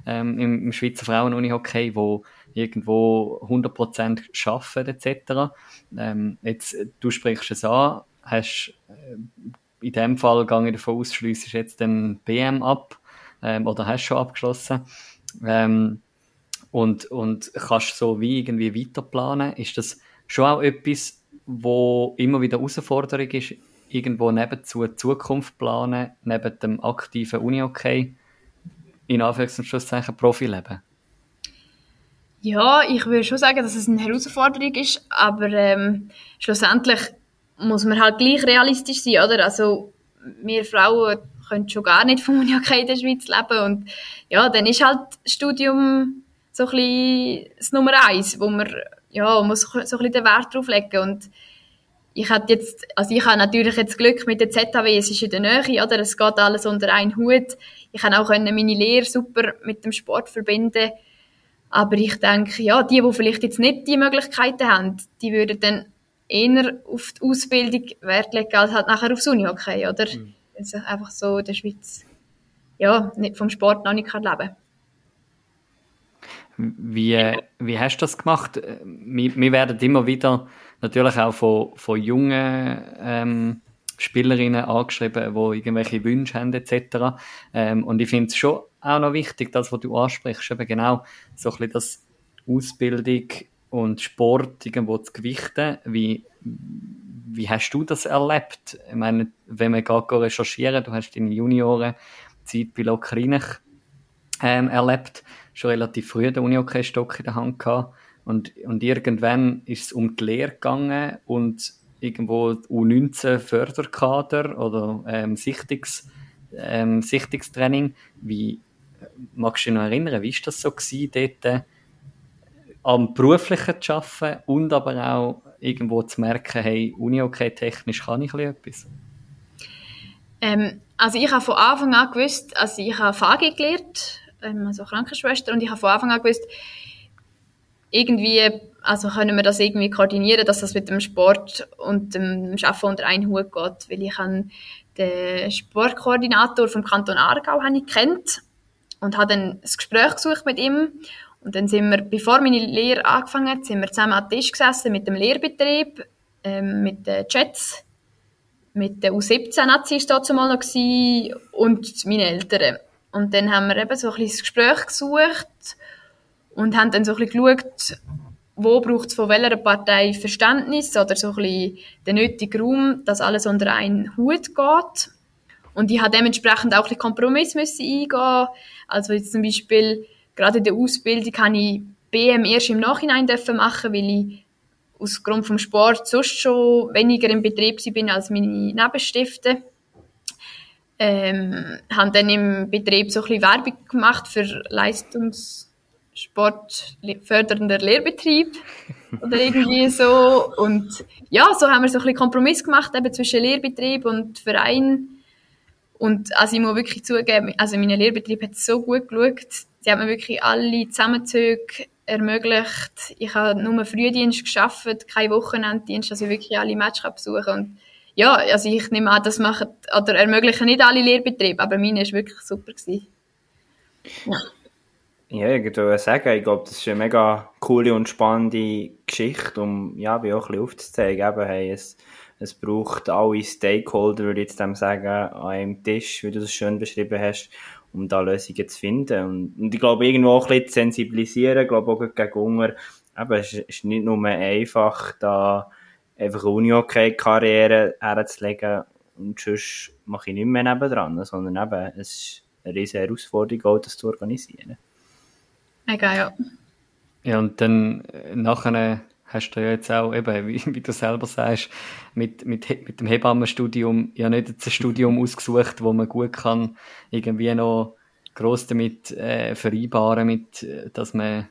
ähm, im, im Schweizer Frauen-Unihockey, wo irgendwo 100% arbeiten etc. Ähm, jetzt, du sprichst es an, hast äh, in dem Fall gehe ich davon aus, schliessest jetzt den BM ab ähm, oder hast schon abgeschlossen ähm, und, und kannst so wie irgendwie weiter planen. Ist das schon auch etwas, wo immer wieder Herausforderung ist, irgendwo nebenzu Zukunft planen, neben dem aktiven Uni-Okay, in Anführungs- und Schlusszeichen Profileben? Ja, ich würde schon sagen, dass es eine Herausforderung ist, aber ähm, schlussendlich muss man halt gleich realistisch sein, oder? Also wir Frauen können schon gar nicht vom Uni-Okay in der Schweiz leben und ja, dann ist halt Studium so ein bisschen das Nummer eins, wo man ja, muss so ein bisschen den Wert drauf legen und ich hatte jetzt, also ich habe natürlich jetzt Glück mit der ZHW, es ist in der Nähe, oder? Es geht alles unter einen Hut. Ich kann auch meine Lehre super mit dem Sport verbinden. Aber ich denke, ja, die, die vielleicht jetzt nicht die Möglichkeiten haben, die würden dann eher auf die Ausbildung Wert legen, als halt nachher aufs Uni-Hockey, oder? Mhm. Also einfach so in der Schweiz, ja, nicht vom Sport noch nicht leben. Wie, wie hast du das gemacht? Wir, wir werden immer wieder natürlich auch von, von jungen ähm, Spielerinnen angeschrieben, die irgendwelche Wünsche haben etc. Ähm, und ich finde es schon auch noch wichtig, das, was du ansprichst, eben genau so ein bisschen das Ausbildung und Sport irgendwo zu gewichten. Wie, wie hast du das erlebt? Ich meine, wenn wir gerade recherchieren, du hast deine Junioren-Zeit bei Lokrinech ähm, erlebt, schon relativ früh den Uni-Stock in der Hand gehabt. Und, und irgendwann ist es um die Lehre gegangen und irgendwo U19 Förderkader oder ähm, Sichtungs, ähm, Sichtungstraining. Wie, magst du dich noch erinnern, wie war das so gewesen, dort äh, am beruflichen zu arbeiten und aber auch irgendwo zu merken, hey, Uni okay, technisch kann ich etwas? Ähm, also ich habe von Anfang an gewusst, also ich habe FAGI gelernt, ähm, also Krankenschwester, und ich habe von Anfang an gewusst, irgendwie, also können wir das irgendwie koordinieren, dass das mit dem Sport und dem Arbeiten unter einen Hut geht, weil ich habe den Sportkoordinator vom Kanton Aargau habe kennt und habe dann ein Gespräch gesucht mit ihm und dann sind wir, bevor meine Lehre angefangen hat, sind wir zusammen am Tisch gesessen mit dem Lehrbetrieb, ähm, mit den Chats, mit der U17-Nazi war da mal noch gewesen, und meinen Eltern. Und dann haben wir eben so ein bisschen das Gespräch gesucht und haben dann so ein bisschen geschaut, wo braucht es von welcher Partei Verständnis oder so ein bisschen den nötigen Raum, dass alles unter einen Hut geht. Und ich habe dementsprechend auch ein Kompromiss müssen eingehen. Also jetzt zum Beispiel, gerade in der Ausbildung habe ich BM erst im Nachhinein dürfen machen, weil ich aus Grund vom Sport sonst schon weniger im Betrieb bin als meine Nebenstifte. Ähm, haben dann im Betrieb so ein bisschen Werbung gemacht für Leistungs sportfördernder Lehrbetrieb oder irgendwie so. Und ja, so haben wir so ein bisschen Kompromiss gemacht eben zwischen Lehrbetrieb und Verein. Und also ich muss wirklich zugeben, also mein Lehrbetrieb hat so gut geschaut. Sie haben mir wirklich alle Zusammenzüge ermöglicht. Ich habe nur Frühdienst geschafft, kein Wochenenddienst, also wirklich alle Matches besuchen und ja, also ich nehme an, das machen oder ermöglichen nicht alle Lehrbetriebe, aber meine war wirklich super gewesen. Ja. Ja, ich würde sagen, ich glaube, das ist eine mega coole und spannende Geschichte, um ja, auch ein bisschen aufzuzeigen. Eben, hey, es, es braucht alle Stakeholder, würde ich jetzt dem sagen, an einem Tisch, wie du das schön beschrieben hast, um da Lösungen zu finden. Und, und ich glaube, irgendwo auch ein bisschen zu sensibilisieren, ich glaube auch gegen Hunger. Eben, es ist nicht nur einfach, da einfach eine Uni-Hockey-Karriere herzulegen und sonst mache ich nicht mehr nebendran, sondern eben, es ist eine riesige Herausforderung, auch das zu organisieren. Mega, ja. Ja, und dann nachher hast du ja jetzt auch, eben, wie, wie du selber sagst, mit, mit, mit dem Hebammenstudium ja nicht ein Studium ausgesucht, wo man gut kann irgendwie noch gross damit äh, vereinbaren, mit, äh, dass man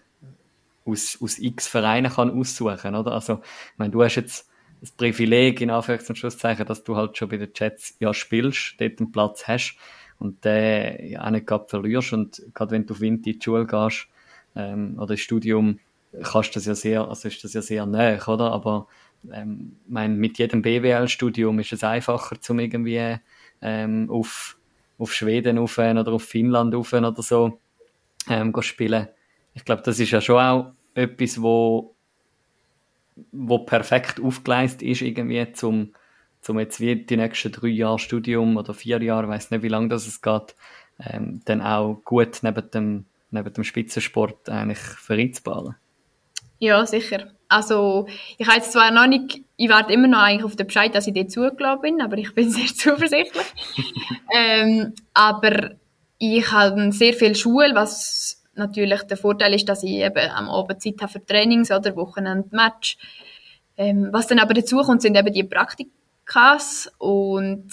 aus, aus x Vereinen kann aussuchen, oder? Also, ich meine, du hast jetzt das Privileg, in Anführungs- und Schlusszeichen, dass du halt schon bei den Jets ja spielst, dort einen Platz hast und den ja auch nicht gerade verlierst und gerade wenn du auf Winter in die Schule gehst, ähm, oder das Studium kannst das ja sehr, also ist das ja sehr näher, oder? Aber ähm, mein, mit jedem BWL-Studium ist es einfacher, zum irgendwie ähm, auf, auf Schweden rauf oder auf Finnland rauf oder so ähm, spielen. Ich glaube, das ist ja schon auch etwas, wo, wo perfekt aufgeleistet ist, irgendwie zum, zum jetzt wie die nächsten drei Jahre Studium oder vier Jahre, weiß nicht, wie lange das es geht, ähm, dann auch gut neben dem neben dem Spitzensport eigentlich vereinzubaren? Ja, sicher. Also, ich habe jetzt zwar noch nicht, ich warte immer noch eigentlich auf den Bescheid, dass ich dir zugelassen bin, aber ich bin sehr zuversichtlich. ähm, aber ich habe sehr viel Schule, was natürlich der Vorteil ist, dass ich eben am Abend Zeit habe für Trainings oder Wochenende Match. Ähm, was dann aber dazu kommt, sind eben die Praktikas und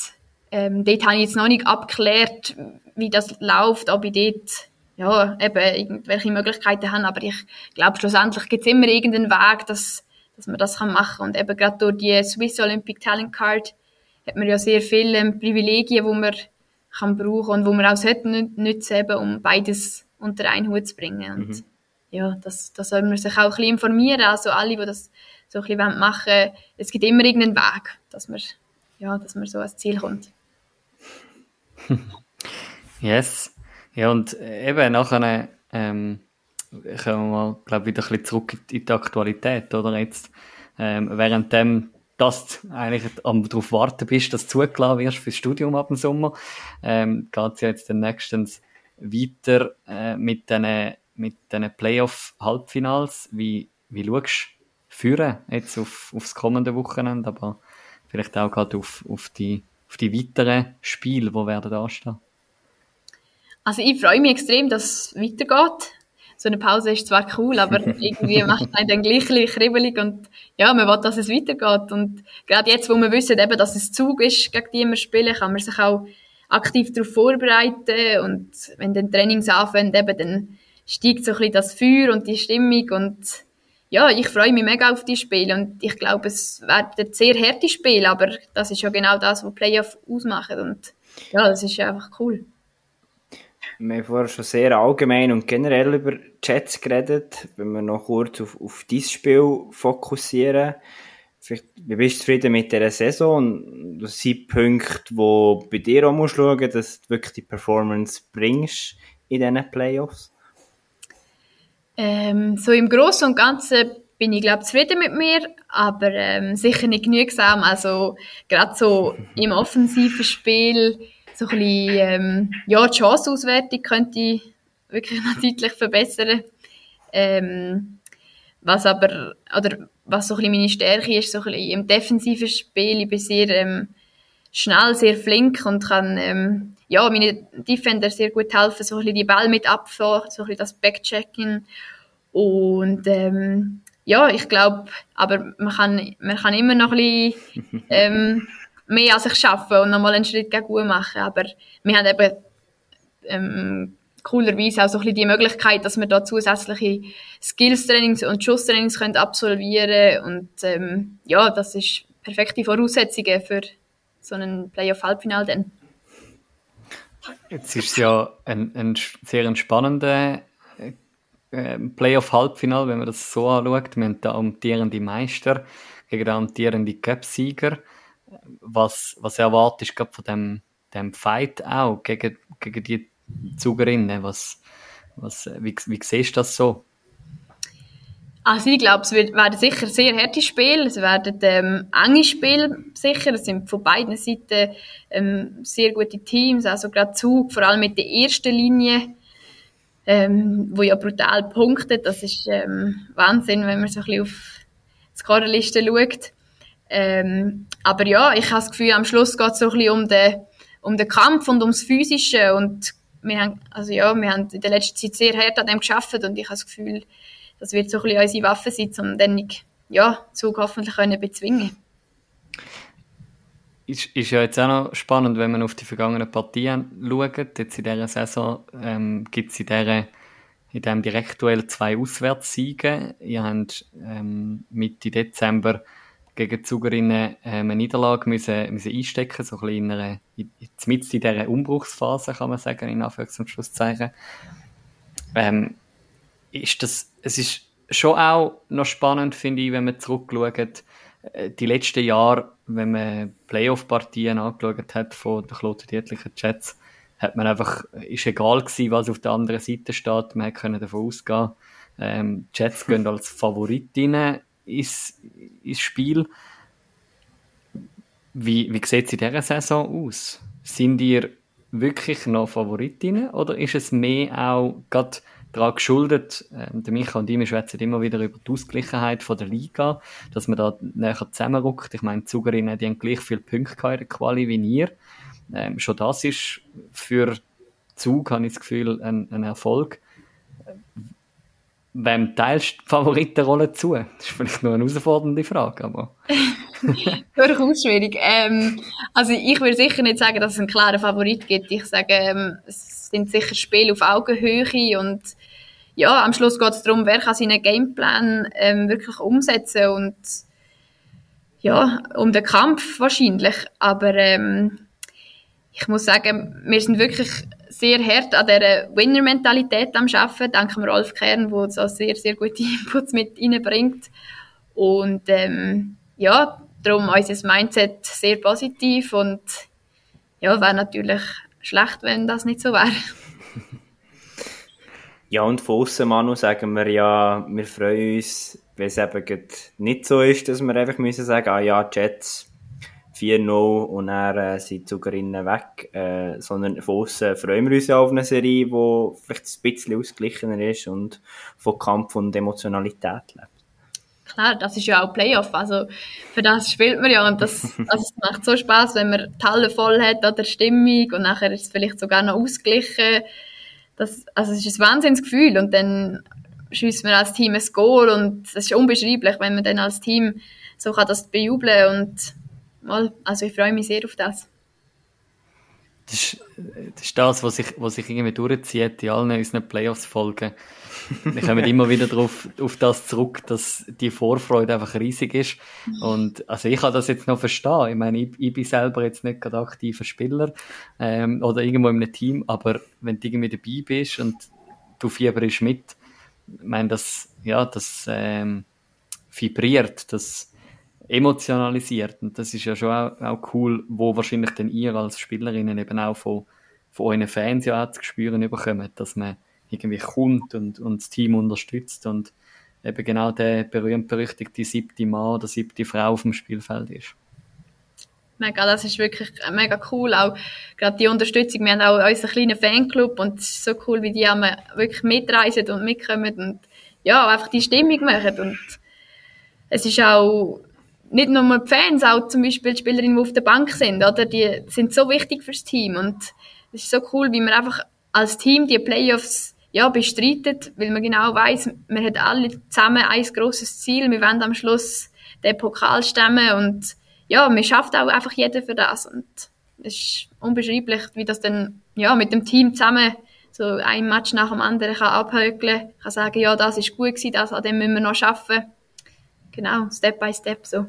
ähm, dort habe ich jetzt noch nicht abgeklärt, wie das läuft, ob ich dort ja, eben irgendwelche Möglichkeiten haben. Aber ich glaube, schlussendlich gibt es immer irgendeinen Weg, dass, dass man das machen kann. Und eben gerade durch die Swiss Olympic Talent Card hat man ja sehr viele ähm, Privilegien, die man kann brauchen und wo man auch sollte nutzen, eben, um beides unter einen Hut zu bringen. Und mhm. ja, das, das soll man sich auch ein bisschen informieren. Also alle, die das so ein bisschen machen wollen, es gibt immer irgendeinen Weg, dass man, ja, dass man so ans Ziel kommt. yes. Ja, und eben nachher ähm, kommen wir mal, glaube wieder ein bisschen zurück in die Aktualität, oder? Jetzt, ähm, währenddem dass du eigentlich darauf warten bist, dass du zugelassen wirst fürs Studium ab dem Sommer, ähm, geht es ja jetzt dann nächstens weiter äh, mit diesen mit den Playoff-Halbfinals. Wie, wie schaust du führen jetzt auf, aufs kommende Wochenende, aber vielleicht auch gerade auf, auf, die, auf die weiteren Spiele, die werden anstehen? Also ich freue mich extrem, dass es weitergeht. So eine Pause ist zwar cool, aber irgendwie macht es dann gleich ein kribbelig und ja, man will, dass es weitergeht. Und gerade jetzt, wo wir wissen, eben, dass es Zug ist, gegen die wir spielen, kann man sich auch aktiv darauf vorbereiten und wenn dann Trainings anfangen, eben, dann steigt so ein bisschen das Feuer und die Stimmung und ja, ich freue mich mega auf die Spiele und ich glaube, es werden sehr harte Spiele, aber das ist ja genau das, was Playoff ausmachen und ja, das ist einfach cool. Wir haben vorher schon sehr allgemein und generell über Chats geredet. Wenn wir noch kurz auf, auf dieses Spiel fokussieren. Vielleicht, wie bist du zufrieden mit dieser Saison? Das sind Punkte, wo bei dir auch musst schauen, dass du wirklich die Performance bringst in diesen Playoffs? Ähm, so im Großen und Ganzen bin ich, glaube zufrieden mit mir, aber ähm, sicher nicht genügsam. Also gerade so im offensiven Spiel so ein bisschen, ähm, ja, die Chanceauswertung könnte ich wirklich noch deutlich verbessern. Ähm, was aber, oder was so ein bisschen meine Stärke ist, so ein bisschen im defensiven Spiel, ich bin sehr ähm, schnell, sehr flink und kann ähm, ja, meine Defender sehr gut helfen, so ein bisschen die Ball mit abfahren, so ein bisschen das Backchecken und ähm, ja, ich glaube, aber man kann, man kann immer noch ein bisschen ähm, mehr an sich schaffen und nochmal einen Schritt gegen machen. Aber wir haben eben ähm, coolerweise auch so ein bisschen die Möglichkeit, dass wir da zusätzliche Skills-Trainings und Schuss-Trainings können absolvieren und ähm, ja, das ist perfekte Voraussetzungen für so einen Playoff-Halbfinal dann. Jetzt ist es ja ein, ein sehr spannender äh, Playoff-Halbfinal, wenn man das so anschaut. Wir haben da amtierende Meister gegen den amtierenden Cup-Sieger was, was erwartest du von dem, dem Fight auch gegen, gegen die Zugerinnen? Was, was, wie, wie siehst du das so? Also ich glaube, es werden sicher sehr harte Spiele, es werden ähm, enge Spiele sicher, es sind von beiden Seiten ähm, sehr gute Teams, also gerade Zug, vor allem mit der ersten Linie, ähm, wo ja brutal punktet, das ist ähm, Wahnsinn, wenn man so ein bisschen auf die Scorerliste schaut. Ähm, aber ja, ich habe das Gefühl, am Schluss geht es so ein bisschen um den, um den Kampf und ums Physische und wir haben, also ja, wir haben in der letzten Zeit sehr hart an dem geschafft und ich habe das Gefühl, das wird so ein bisschen unsere Waffe sein, um dann ja, Zug hoffentlich können bezwingen ist, ist ja jetzt auch noch spannend, wenn man auf die vergangenen Partien schaut. Jetzt in dieser Saison ähm, gibt es in diesem Direktduell zwei Auswärtssiege. Ihr habt ähm, Mitte Dezember gegen die Zugerinnen äh, eine Niederlage müssen, müssen einstecken, so ein bisschen in einer, jetzt mit in dieser Umbruchsphase, kann man sagen, in Anführungs- und Schlusszeichen. Ähm, ist das, es ist schon auch noch spannend, finde ich, wenn man zurückschaut, äh, die letzten Jahre, wenn man Playoff-Partien angeschaut hat von den klotendietlichen Jets, hat man einfach, ist egal gewesen, was auf der anderen Seite steht, man konnte davon ausgehen, ähm, Jets gehen als Favoritinnen ins, ins Spiel. Wie, wie sieht es in dieser Saison aus? Sind ihr wirklich noch Favoritinnen oder ist es mehr auch gerade daran geschuldet, ähm, Micha und ich, schwätzen immer wieder über die Ausgleichheit von der Liga, dass man da näher zusammenrückt. Ich meine, die Zugerinnen, die haben gleich viele Punkte in der Quali wie ihr. Ähm, schon das ist für Zug, habe ich das Gefühl, ein, ein Erfolg wem teilst du die Favoritenrolle zu? Das ist vielleicht nur eine herausfordernde Frage, aber... Durchaus schwierig. Ähm, also ich würde sicher nicht sagen, dass es einen klaren Favorit gibt. Ich sage, ähm, es sind sicher Spiele auf Augenhöhe und ja, am Schluss geht es darum, wer kann seinen Gameplan ähm, wirklich umsetzen und ja, um den Kampf wahrscheinlich. Aber ähm, ich muss sagen, wir sind wirklich sehr hart an dieser Winner-Mentalität am Arbeiten. Danke Rolf Kern, der so sehr, sehr gute Inputs mit reinbringt. Und ähm, ja, darum unser Mindset sehr positiv und ja, wäre natürlich schlecht, wenn das nicht so wäre. Ja, und von außen, Manu, sagen wir ja, wir freuen uns, wenn es eben nicht so ist, dass wir einfach müssen sagen, ah ja, Jets 4-0 und dann äh, sind die Zugerinnen weg, äh, sondern von außen freuen wir uns ja auf eine Serie, die vielleicht ein bisschen ausgeglichener ist und von Kampf und Emotionalität lebt. Klar, das ist ja auch Playoff, also für das spielt man ja und das, also es macht so Spaß, wenn man die Halle voll hat an der Stimmung und nachher ist es vielleicht sogar noch ausgeglichen. Das, also es ist ein Wahnsinnsgefühl und dann schießt man als Team ein Goal und es ist unbeschreiblich, wenn man dann als Team so kann das bejubeln und mal, also ich freue mich sehr auf das. Das ist, das ist das, was sich, was sich irgendwie durchzieht in allen unseren Playoffs-Folgen. Wir kommen immer wieder darauf, auf das zurück, dass die Vorfreude einfach riesig ist. Und, also ich kann das jetzt noch verstehen. Ich meine, ich, ich bin selber jetzt nicht gerade aktiver Spieler, ähm, oder irgendwo in einem Team, aber wenn du irgendwie dabei bist und du fieberst mit, ich meine, das, ja, das, ähm, vibriert, das, emotionalisiert. Und das ist ja schon auch, auch cool, wo wahrscheinlich dann ihr als Spielerinnen eben auch von, von euren Fans ja auch zu spüren bekommt, dass man irgendwie kommt und, und das Team unterstützt und eben genau der berühmt-berüchtigte siebte Mann oder siebte Frau auf dem Spielfeld ist. Mega, das ist wirklich mega cool. Auch gerade die Unterstützung. Wir haben auch unseren kleinen Fanclub und es ist so cool, wie die einmal wirklich mitreisen und mitkommen und ja, einfach die Stimmung machen. Und es ist auch nicht nur die Fans, auch zum Beispiel die Spielerinnen, die auf der Bank sind, oder? Die sind so wichtig fürs Team. Und es ist so cool, wie man einfach als Team die Playoffs ja, bestreitet, weil man genau weiß, man hat alle zusammen ein großes Ziel. Wir wollen am Schluss den Pokal stemmen und ja, man schafft auch einfach jeder für das. Und es ist unbeschreiblich, wie das dann ja, mit dem Team zusammen so ein Match nach dem anderen kann abhökeln, kann sagen, ja, das ist gut gewesen, das an dem müssen wir noch schaffen. Genau, Step by Step so.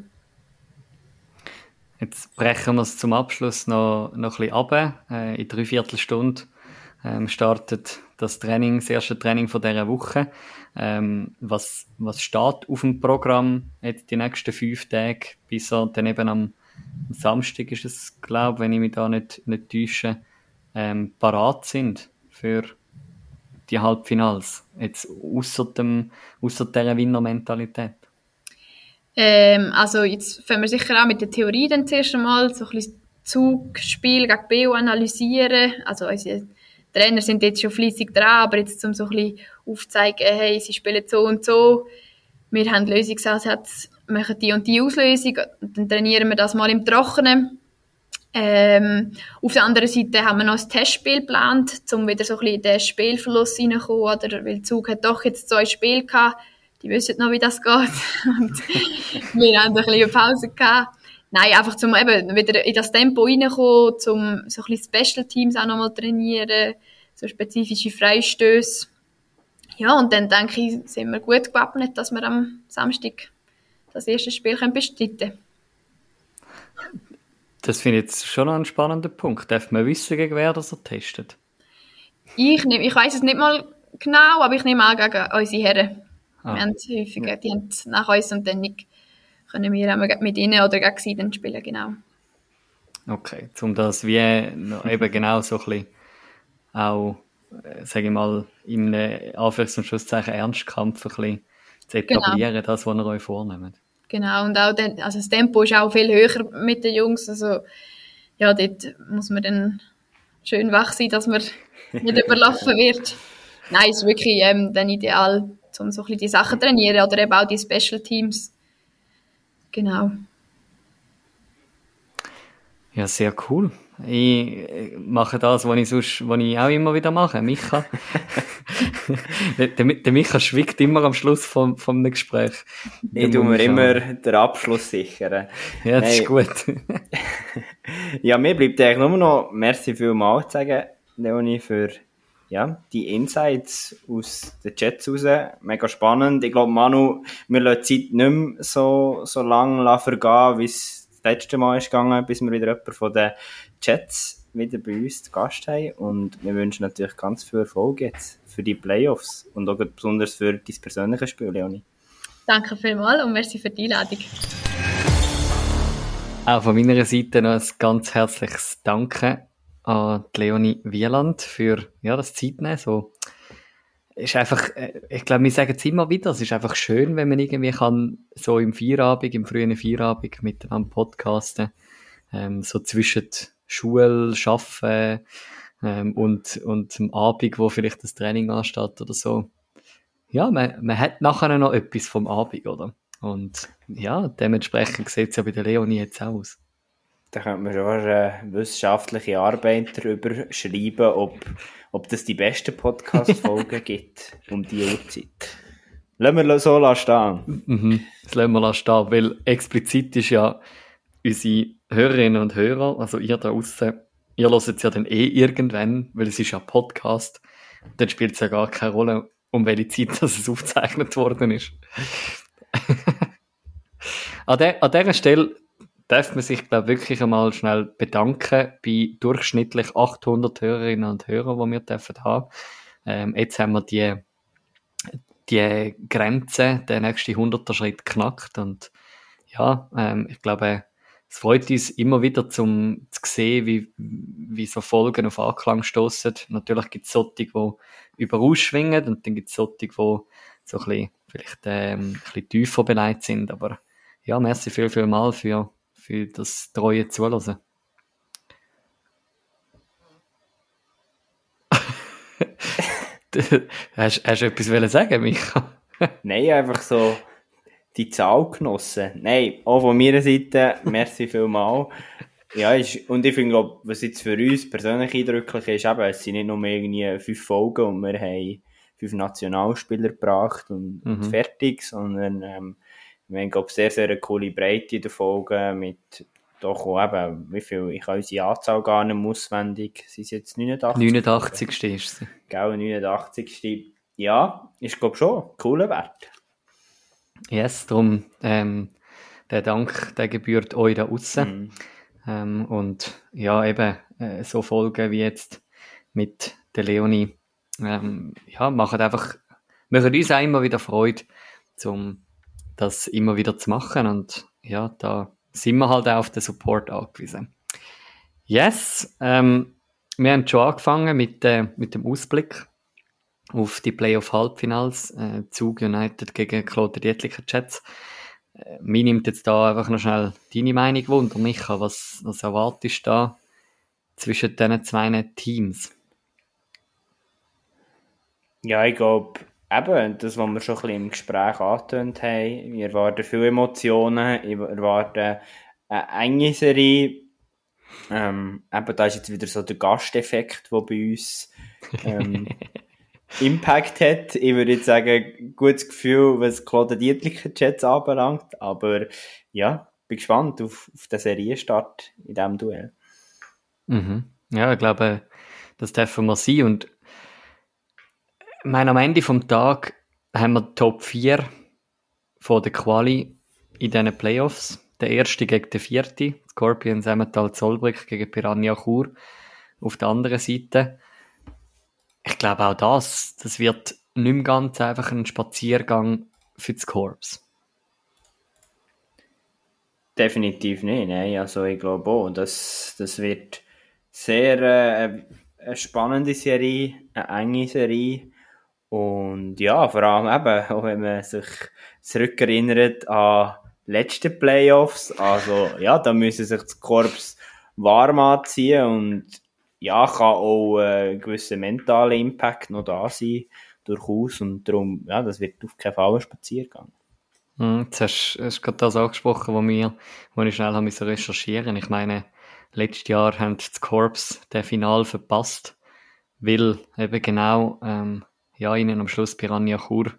Jetzt brechen wir es zum Abschluss noch, noch ein bisschen ab. Äh, in drei Viertelstunde ähm, startet das Training, das erste Training von dieser Woche. Ähm, was, was steht auf dem Programm jetzt die nächsten fünf Tage, bis er dann eben am Samstag ist es, glaube wenn ich mich da nicht, nicht täusche, ähm, parat sind für die Halbfinals. Jetzt außer, dem, außer dieser Winnermentalität. Ähm, also jetzt fangen wir sicher auch mit der Theorie dann zuerst einmal, so ein bisschen Zugspiel gegen BO analysieren. Also unsere Trainer sind jetzt schon fleissig dran, aber jetzt zum so ein bisschen aufzeigen, hey, sie spielen so und so. Wir haben Lösungsansätze, machen die und die Auslösung und dann trainieren wir das mal im Trockenen. Ähm, auf der anderen Seite haben wir noch ein Testspiel geplant, um wieder so ein bisschen in den Spielverlust reinzukommen, oder? Weil Zug hat doch jetzt zwei Spiele gehabt die wissen noch, wie das geht. Und wir haben ein bisschen Pause gehabt. Nein, einfach zum eben wieder in das Tempo reinkommen, zum so ein bisschen Special Teams auch nochmal trainieren, so spezifische Freistöße. Ja, und dann denke ich, sind wir gut gewappnet, dass wir am Samstag das erste Spiel können bestreiten können. Das finde ich jetzt schon einen spannenden Punkt. Darf man wissen, gegen wer das er testet? Ich, ich weiß es nicht mal genau, aber ich nehme an gegen unsere Herren. Ah. Wir haben häufig, die haben nach uns und dann können wir auch mit ihnen oder gegen sie dann spielen, genau. Okay, um das wie eben genau so ein bisschen auch, äh, sage ich mal, in Anführungs- und Schlusszeichen Ernstkampf ein bisschen zu genau. etablieren, genau. das, was ihr euch vornehmt. Genau, und auch den, also das Tempo ist auch viel höher mit den Jungs, also ja, dort muss man dann schön wach sein, dass man nicht überlaufen wird. Nein, es ist wirklich ähm, dann ideal, um so ein bisschen die Sachen zu trainieren oder eben auch die Special Teams. Genau. Ja, sehr cool. Ich mache das, was ich sonst, was ich auch immer wieder mache. Micha. der, der Micha schwiegt immer am Schluss vom, vom Gespräch. Ich tue mir immer den Abschluss sichern. Ja, das hey. ist gut. ja, mir bleibt eigentlich nur noch merci vielmals zu sagen, Leonie, für ja, die Insights aus den Chats raus. Mega spannend. Ich glaube, Manu, wir lassen die Zeit nicht mehr so, so lange vergehen, wie es das letzte Mal ist gegangen, bis wir wieder jemanden von den Chats wieder bei uns zu Gast haben. Und wir wünschen natürlich ganz viel Erfolg jetzt für die Playoffs und auch besonders für dein persönliches Spiel, Leonie. Danke vielmals und merci für die Einladung. Auch von meiner Seite noch ein ganz herzliches Danke an Leonie Wieland für ja, das Zeitnehmen. So, ist einfach, äh, ich glaube, wir sagen es immer wieder, es ist einfach schön, wenn man irgendwie kann, so im Feierabend, im frühen Feierabend miteinander podcasten, ähm, so zwischen Schule, Arbeiten ähm, und, und am Abend, wo vielleicht das Training ansteht oder so. Ja, man, man hat nachher noch etwas vom Abend, oder? Und ja, dementsprechend sieht es ja bei der Leonie jetzt aus. Da könnte man schon eine wissenschaftliche Arbeit darüber schreiben, ob, ob das die besten Podcast-Folgen gibt um die Uhrzeit. Lassen wir so stehen. Mhm, das lassen wir stehen, weil explizit ist ja unsere Hörerinnen und Hörer, also ihr da draußen, ihr hört es ja dann eh irgendwann, weil es ist ja Podcast. Dann spielt es ja gar keine Rolle, um welche Zeit dass es aufgezeichnet worden ist. an, der, an dieser Stelle darf man sich, glaube wirklich einmal schnell bedanken bei durchschnittlich 800 Hörerinnen und Hörern, die wir dürfen haben. Ähm, jetzt haben wir die, die Grenze, der nächste 100er Schritt knackt und ja, ähm, ich glaube, es freut uns immer wieder zum, zu sehen, wie, wie so Folgen auf Anklang stoßen. Natürlich gibt es solche, die überausschwingen und dann gibt es solche, die so ein bisschen, vielleicht ähm, ein bisschen tiefer beleidigt sind. Aber ja, merci viel, viel mal für, für das treue Zuhören. hast, hast du etwas sagen, Micha? Nein, einfach so die Zahl genossen. Nein, auch von meiner Seite, merci vielmal. Ja, ist, und ich finde, was jetzt für uns persönlich eindrücklich ist, eben, es sind nicht nur irgendwie fünf Folgen und wir haben fünf Nationalspieler gebracht und, mhm. fertig, sondern ähm, wir haben, glaube sehr, sehr eine coole Breite der Folgen mit doch auch eben, wie viel, ich habe unsere Anzahl gar nicht mehr auswendig, sind es jetzt 89? 89. ist sie. Genau, 89. Ja, ist glaube schon ein cooler Wert. Yes, darum ähm, der Dank, der gebührt euch da außen. Mhm. Ähm, und ja, eben äh, so Folgen wie jetzt mit der Leonie, ähm, ja, machen einfach, machen uns auch immer wieder Freude, um das immer wieder zu machen. Und ja, da sind wir halt auch auf den Support angewiesen. Yes, ähm, wir haben schon angefangen mit, äh, mit dem Ausblick auf die Playoff-Halbfinals, äh, Zug United gegen Kloter Dietlicher Jets. Äh, mir nimmt jetzt da einfach noch schnell deine Meinung wunder, Micha, was, was erwartest du da zwischen diesen zwei Teams? Ja, ich glaube, eben, das, was wir schon ein bisschen im Gespräch angetönt haben, wir erwarten viele Emotionen, wir erwarten eine enge Serie, ähm, eben, da ist jetzt wieder so der Gasteffekt, der bei uns ähm, Impact hat. Ich würde jetzt sagen, gutes Gefühl, was Claude Dietlicher Jets anbelangt. Aber ja, bin gespannt auf, auf den Serienstart in diesem Duell. Mhm. Ja, ich glaube, das dürfen wir sein. Und ich meine, am Ende vom Tag haben wir Top 4 von der Quali in diesen Playoffs. Der erste gegen den vierten, Scorpions Emmental Zollbrück gegen Piranha Chur auf der anderen Seite ich glaube auch das, das wird nicht mehr ganz einfach ein Spaziergang für das Korps. Definitiv nicht, nein. Also ich glaube auch, das, das wird sehr äh, eine spannende Serie, eine enge Serie. Und ja, vor allem eben, auch wenn man sich zurückerinnert an letzte Playoffs, also ja, da müssen sich das Korps warm anziehen und ja, kann auch äh, ein gewisser mentaler Impact noch da sein, durchaus. Und darum, ja, das wird auf keinen Fall ein Spaziergang. Hm, jetzt hast, du gerade das angesprochen, wo, wir, wo ich schnell habe recherchieren Ich meine, letztes Jahr haben die Corps den Final verpasst, weil eben genau ähm, ja, ihnen am Schluss Piranha Chur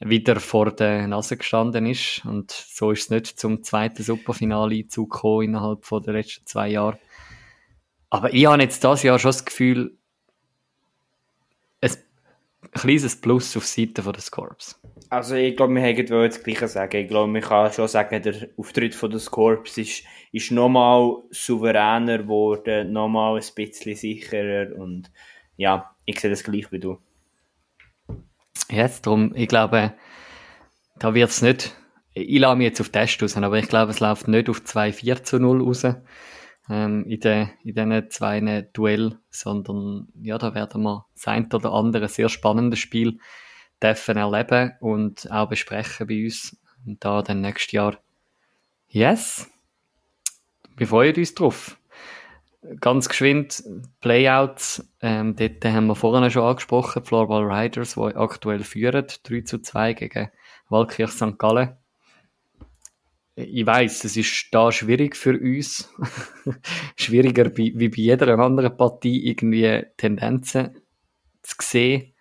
wieder vor der Nase gestanden ist. Und so ist es nicht zum zweiten Superfinale zugekommen innerhalb von der letzten zwei Jahre. Aber ich habe jetzt das Jahr schon das Gefühl, ein kleines Plus auf Seite der Scorps. Also ich glaube, wir haben das Gleiche sagen. Ich glaube, man kann schon sagen, der Auftritt von der ist, ist nochmal souveräner geworden, nochmal ein bisschen sicherer und ja, ich sehe das gleich wie du. Jetzt drum, ich glaube, da wird es nicht, ich lasse mich jetzt auf Test raus, aber ich glaube, es läuft nicht auf 2-4 zu 0 raus ähm, in, de, in diesen zwei Duell, sondern ja, da werden wir das ein oder andere sehr spannendes Spiel dürfen erleben und auch besprechen bei uns. Und da dann nächstes Jahr. Yes! Wir freuen uns drauf. Ganz geschwind, Playouts, ähm, dort haben wir vorhin schon angesprochen, Floorball Riders, die aktuell führen, 3 zu 2 gegen Walkirch St. Gallen. Ich weiß, es ist da schwierig für uns. Schwieriger wie, wie bei jeder anderen Partie irgendwie Tendenzen zu sehen.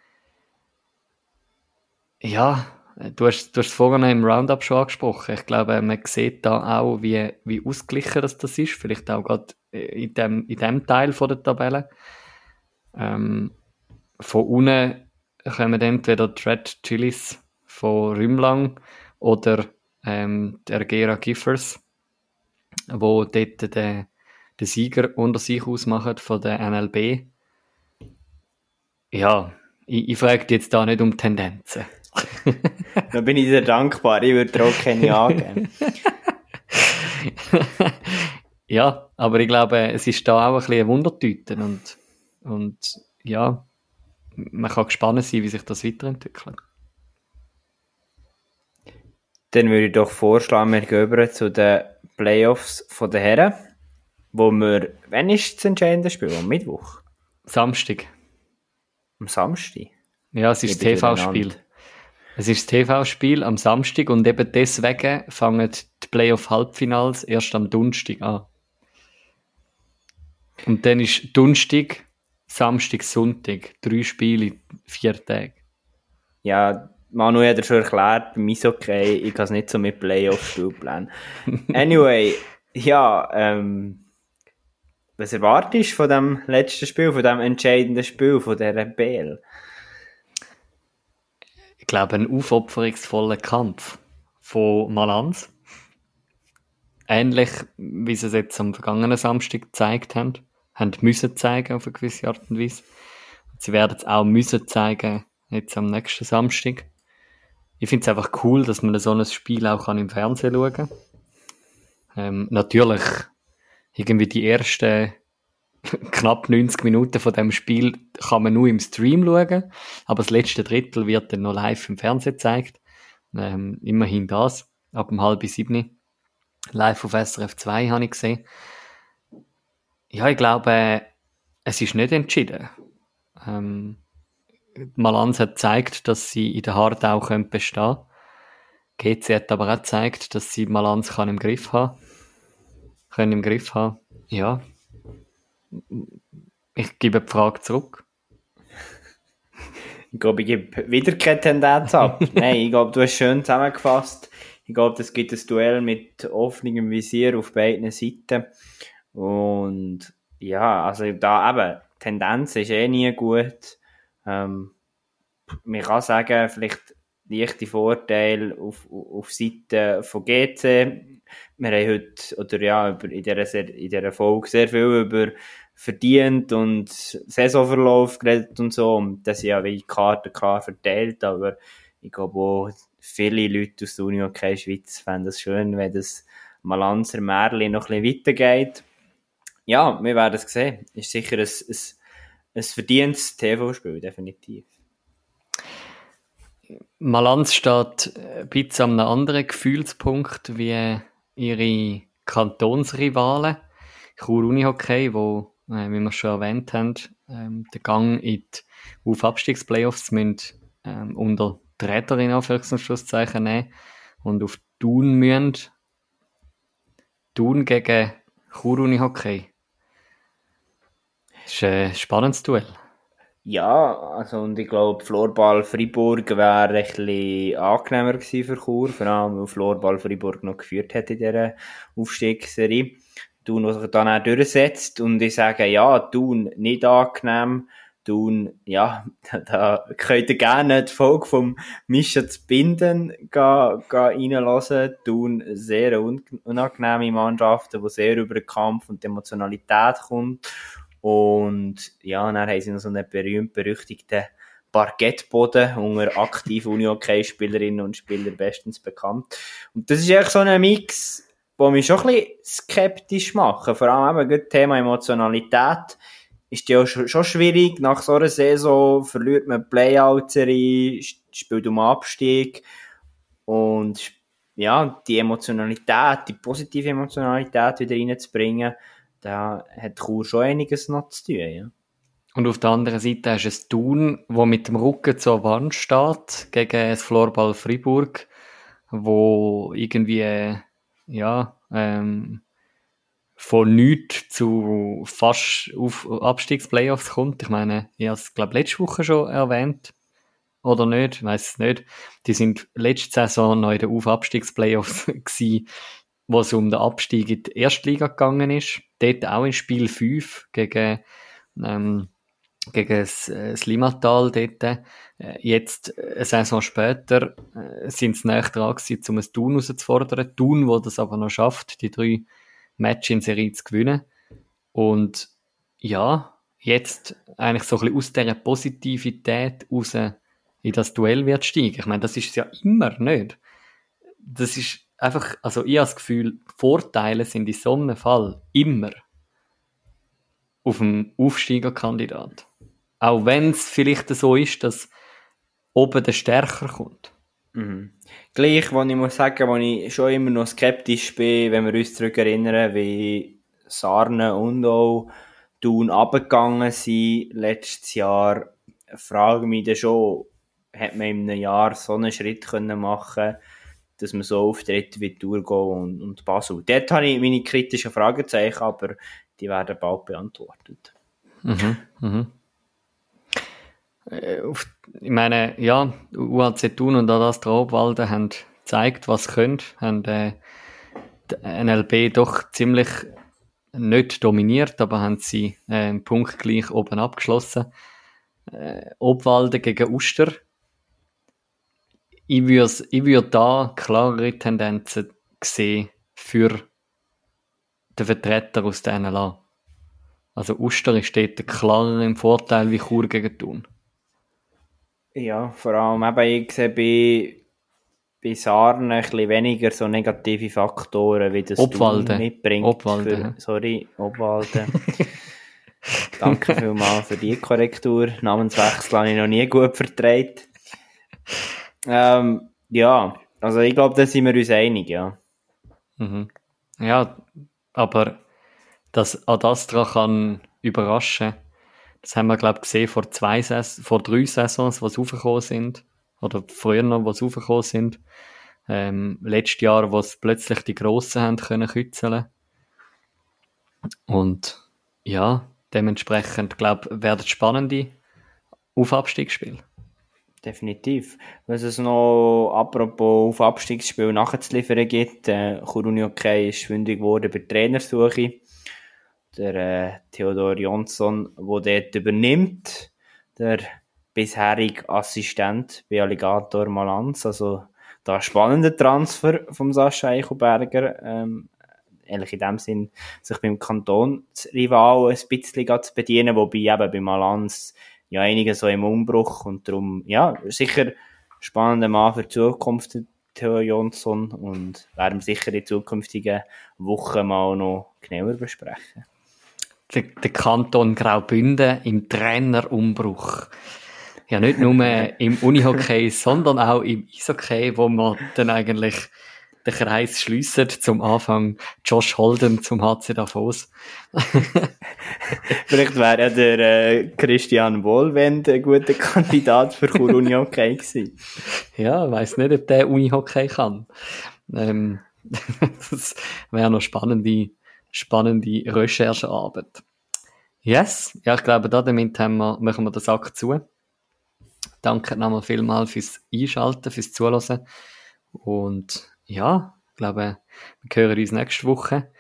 Ja, du hast, du hast es vorhin im Roundup schon angesprochen. Ich glaube, man sieht da auch, wie, wie ausgeglichen das ist. Vielleicht auch gerade in dem, in dem Teil von der Tabelle. Ähm, von unten kommen entweder die Red Chilis von Rümlang oder ähm, der Gera Giffers, wo dort den, den Sieger unter sich ausmachen von der NLB. Ja, ich, ich frage jetzt da nicht um Tendenzen. da bin ich dir dankbar, ich würde auch keine angeben. ja, aber ich glaube, es ist da auch ein bisschen ein Wundertüte und, und ja, man kann gespannt sein, wie sich das weiterentwickelt. Dann würde ich doch vorschlagen, wir gehen über zu den Playoffs von den Herren, wo wir, wann ist das entscheidende Spiel? Am Mittwoch? Samstag. Am Samstag? Ja, es ist das TV-Spiel. Es ist das TV-Spiel am Samstag und eben deswegen fangen die Playoff-Halbfinals erst am Donnerstag an. Und dann ist Donnerstag, Samstag, Sonntag. Drei Spiele, vier Tage. Ja, Manu hat er schon erklärt, bei mir ist okay, ich kann es nicht so mit Playoff-Spielplan. anyway, ja, ähm, was erwartest du von dem letzten Spiel, von dem entscheidenden Spiel, von der Rebell? Ich glaube, ein aufopferungsvoller Kampf von Malanz. Ähnlich, wie sie es jetzt am vergangenen Samstag gezeigt haben, haben müssen zeigen auf eine gewisse Art und Weise. Sie werden es auch müssen zeigen jetzt am nächsten Samstag ich finde es einfach cool, dass man so ein Spiel auch kann im Fernsehen schauen kann. Ähm, natürlich, irgendwie die ersten knapp 90 Minuten von dem Spiel kann man nur im Stream schauen, aber das letzte Drittel wird dann noch live im Fernsehen gezeigt. Ähm, immerhin das, ab dem halb sieben. Live auf SRF 2 habe ich gesehen. Ja, ich glaube, es ist nicht entschieden. Ähm, Malanz hat gezeigt, dass sie in der Hardau können bestehen können. GC hat aber auch gezeigt, dass sie Malanz kann im Griff haben. Können im Griff haben. Ja. Ich gebe die Frage zurück. Ich glaube, ich gebe wieder keine Tendenz ab. Nein, ich glaube, du hast schön zusammengefasst. Ich glaube, es gibt ein Duell mit offenem Visier auf beiden Seiten. Und ja, also da eben, Tendenz ist eh nie gut. Ähm, man kann sagen, vielleicht leichte Vorteil auf, auf Seite von GC. Wir haben heute, oder ja, über, in, dieser, in dieser Folge sehr viel über verdient und Saisonverlauf geredet und so. Und das sind ja wie Karten klar verteilt, aber ich glaube auch, viele Leute aus der Uni okay Schweiz fänden es schön, wenn das Malanzer Märli noch ein bisschen weitergeht. Ja, wir werden es sehen. Ist sicher ein, ein ein verdientes TV-Spiel, definitiv. Malanz steht ein bisschen an einem anderen Gefühlspunkt wie ihre Kantonsrivalen. Chur Unihockey, wo, äh, wie wir schon erwähnt haben, ähm, den Gang in die Auf-Abstiegsplayoffs müssen, ähm, unter die Räder in Anführungszeichen nehmen und auf Thun müssen. Thun gegen Chur Unihockey. Ist ein spannendes Duell. Ja, also und ich glaube, Florball Freiburg wäre bisschen angenehmer gewesen für Chur, vor allem weil Florball Freiburg noch geführt hat in dieser Aufstiegsserie. Thun, was sich dann auch durchsetzt und ich sage, ja, Thun nicht angenehm, Thun, ja, da könnt ihr gerne die Folge vom Mischa zu binden gehen, gehen reinlassen. Thun sehr unangenehme Mannschaften, die sehr über den Kampf und die Emotionalität kommt und ja, dann haben sie noch so einen berühmt-berüchtigten Parkettboden unter aktiven Uni-Hockey-Spielerinnen und Spielern bestens bekannt. Und das ist echt so ein Mix, der mich schon ein bisschen skeptisch macht. Vor allem eben das Thema Emotionalität ist ja schon, schwierig. Nach so einer Saison verliert man Playout-Serie, spielt um Abstieg und ja, die Emotionalität, die positive Emotionalität wieder reinzubringen, da hat Chur schon einiges noch zu tun, ja. Und auf der anderen Seite hast du ein Thun, wo mit dem Rücken zur Wand steht, gegen das Florball Fribourg, wo irgendwie, ja, ähm, von nichts zu fast auf Abstiegsplayoffs kommt. Ich meine, ich habe es, glaube letzte Woche schon erwähnt. Oder nicht, ich weiß es nicht. Die sind letzte Saison noch in den Auf-Abstiegsplayoffs gewesen wo es um den Abstieg in die Erstliga gegangen ist. Dort auch in Spiel 5 gegen, ähm, gegen das, äh, das Limatal dort. Äh, jetzt, äh, eine Saison später, äh, sind sie näher dran gewesen, um ein Thun herauszufordern. Thun, wo das aber noch schafft, die drei Matches in Serie zu gewinnen. Und ja, jetzt eigentlich so ein bisschen aus dieser Positivität raus in das Duell wird steigen. Ich meine, das ist es ja immer nicht. Das ist einfach, also ich habe das Gefühl, Vorteile sind in so einem Fall immer auf dem Aufsteigerkandidat. Auch wenn es vielleicht so ist, dass oben der stärker kommt. Mhm. Gleich, wo ich muss sagen, wo ich schon immer noch skeptisch bin, wenn wir uns zurück erinnern, wie Sarne und auch Thun abgegangen sind letztes Jahr, frage mich dann schon, hat man in einem Jahr so einen Schritt können machen dass man so auftritt wie Thurgau und, und Basel. Dort habe ich meine kritischen Fragezeichen, aber die werden bald beantwortet. Mhm, mhm. Äh, ich meine, ja, UAC Thun und Adastra Obwalden haben gezeigt, was sie können, haben äh, NLB doch ziemlich nicht dominiert, aber haben sie äh, punktgleich oben abgeschlossen. Äh, Obwalden gegen Uster ich würde ich würd da klarere Tendenzen sehen für den Vertreter aus der NLA. Also Uster steht klarer im Vorteil wie Chur gegen Thun. Ja, vor allem eben, ich sehe bei, bei Sarnen ein bisschen weniger so negative Faktoren, wie das Obwalde. Mitbringt. Obwalde. Für, sorry, Obwalde. Danke vielmals für die Korrektur. Namenswechsel habe ich noch nie gut vertreten. Ähm, ja, also ich glaube, da sind wir uns einig, ja. Mhm. Ja, aber dass Adastra kann überraschen, das haben wir, glaube ich, gesehen vor zwei Saisons, vor drei Saisons, was aufgekommen sind. Oder früher noch, was aufgekommen sind. Ähm, letztes Jahr, wo es plötzlich die Grossen haben können kützeln. Und ja, dementsprechend, glaube ich, werden spannende Aufabstiegsspiele. Definitiv. Was es noch apropos auf Abstiegsspiel nachzuliefern gibt, äh, Kuruni okay ist fündig geworden bei Trainersuche. Der äh, Theodor Jonsson, der dort übernimmt, der bisherige Assistent bei Alligator Malanz. Also da spannender Transfer vom Sascha Eichelberger. Ähm, eigentlich in dem Sinn, sich beim Kantonsrival ein bisschen zu bedienen, wobei eben bei Malanz ja einige so im Umbruch und darum, ja, sicher spannender Mann für die Zukunft, Theo Jonsson, und werden sicher in zukünftigen Wochen mal noch genauer besprechen. Der, der Kanton Graubünden im Trainerumbruch. Ja, nicht nur im Unihockey, sondern auch im Eishockey, wo man dann eigentlich den Kreis schliessen zum Anfang Josh Holden zum HC Davos. Vielleicht wäre ja der äh, Christian Wohlwend ein guter Kandidat für Unihockey gewesen. Ja, ich weiss nicht, ob der Unihockey kann. Ähm, das wäre noch spannende, spannende Recherchearbeit. Yes, ja, ich glaube, da damit haben wir, machen wir den Sack zu. Danke nochmal vielmals fürs Einschalten, fürs Zuhören. Und ja, ich glaube, wir hören uns nächste Woche.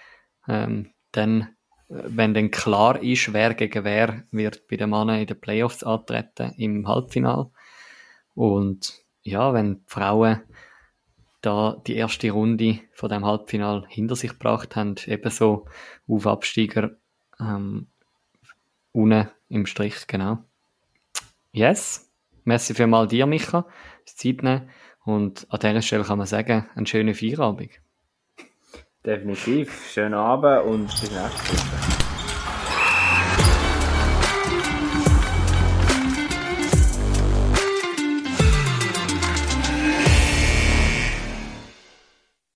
Ähm, dann, wenn dann klar ist, wer gegen wer wird bei den Männern in den Playoffs antreten im Halbfinale. Und ja, wenn die Frauen da die erste Runde von dem Halbfinal hinter sich gebracht haben, ebenso auf Absteiger ähm, unten im Strich, genau. Yes, merci für mal dir, Micha, das Zeit nehmen. Und an dieser Stelle kann man sagen, einen schönen Feierabend. Definitiv, schönen Abend und bis nächste Woche.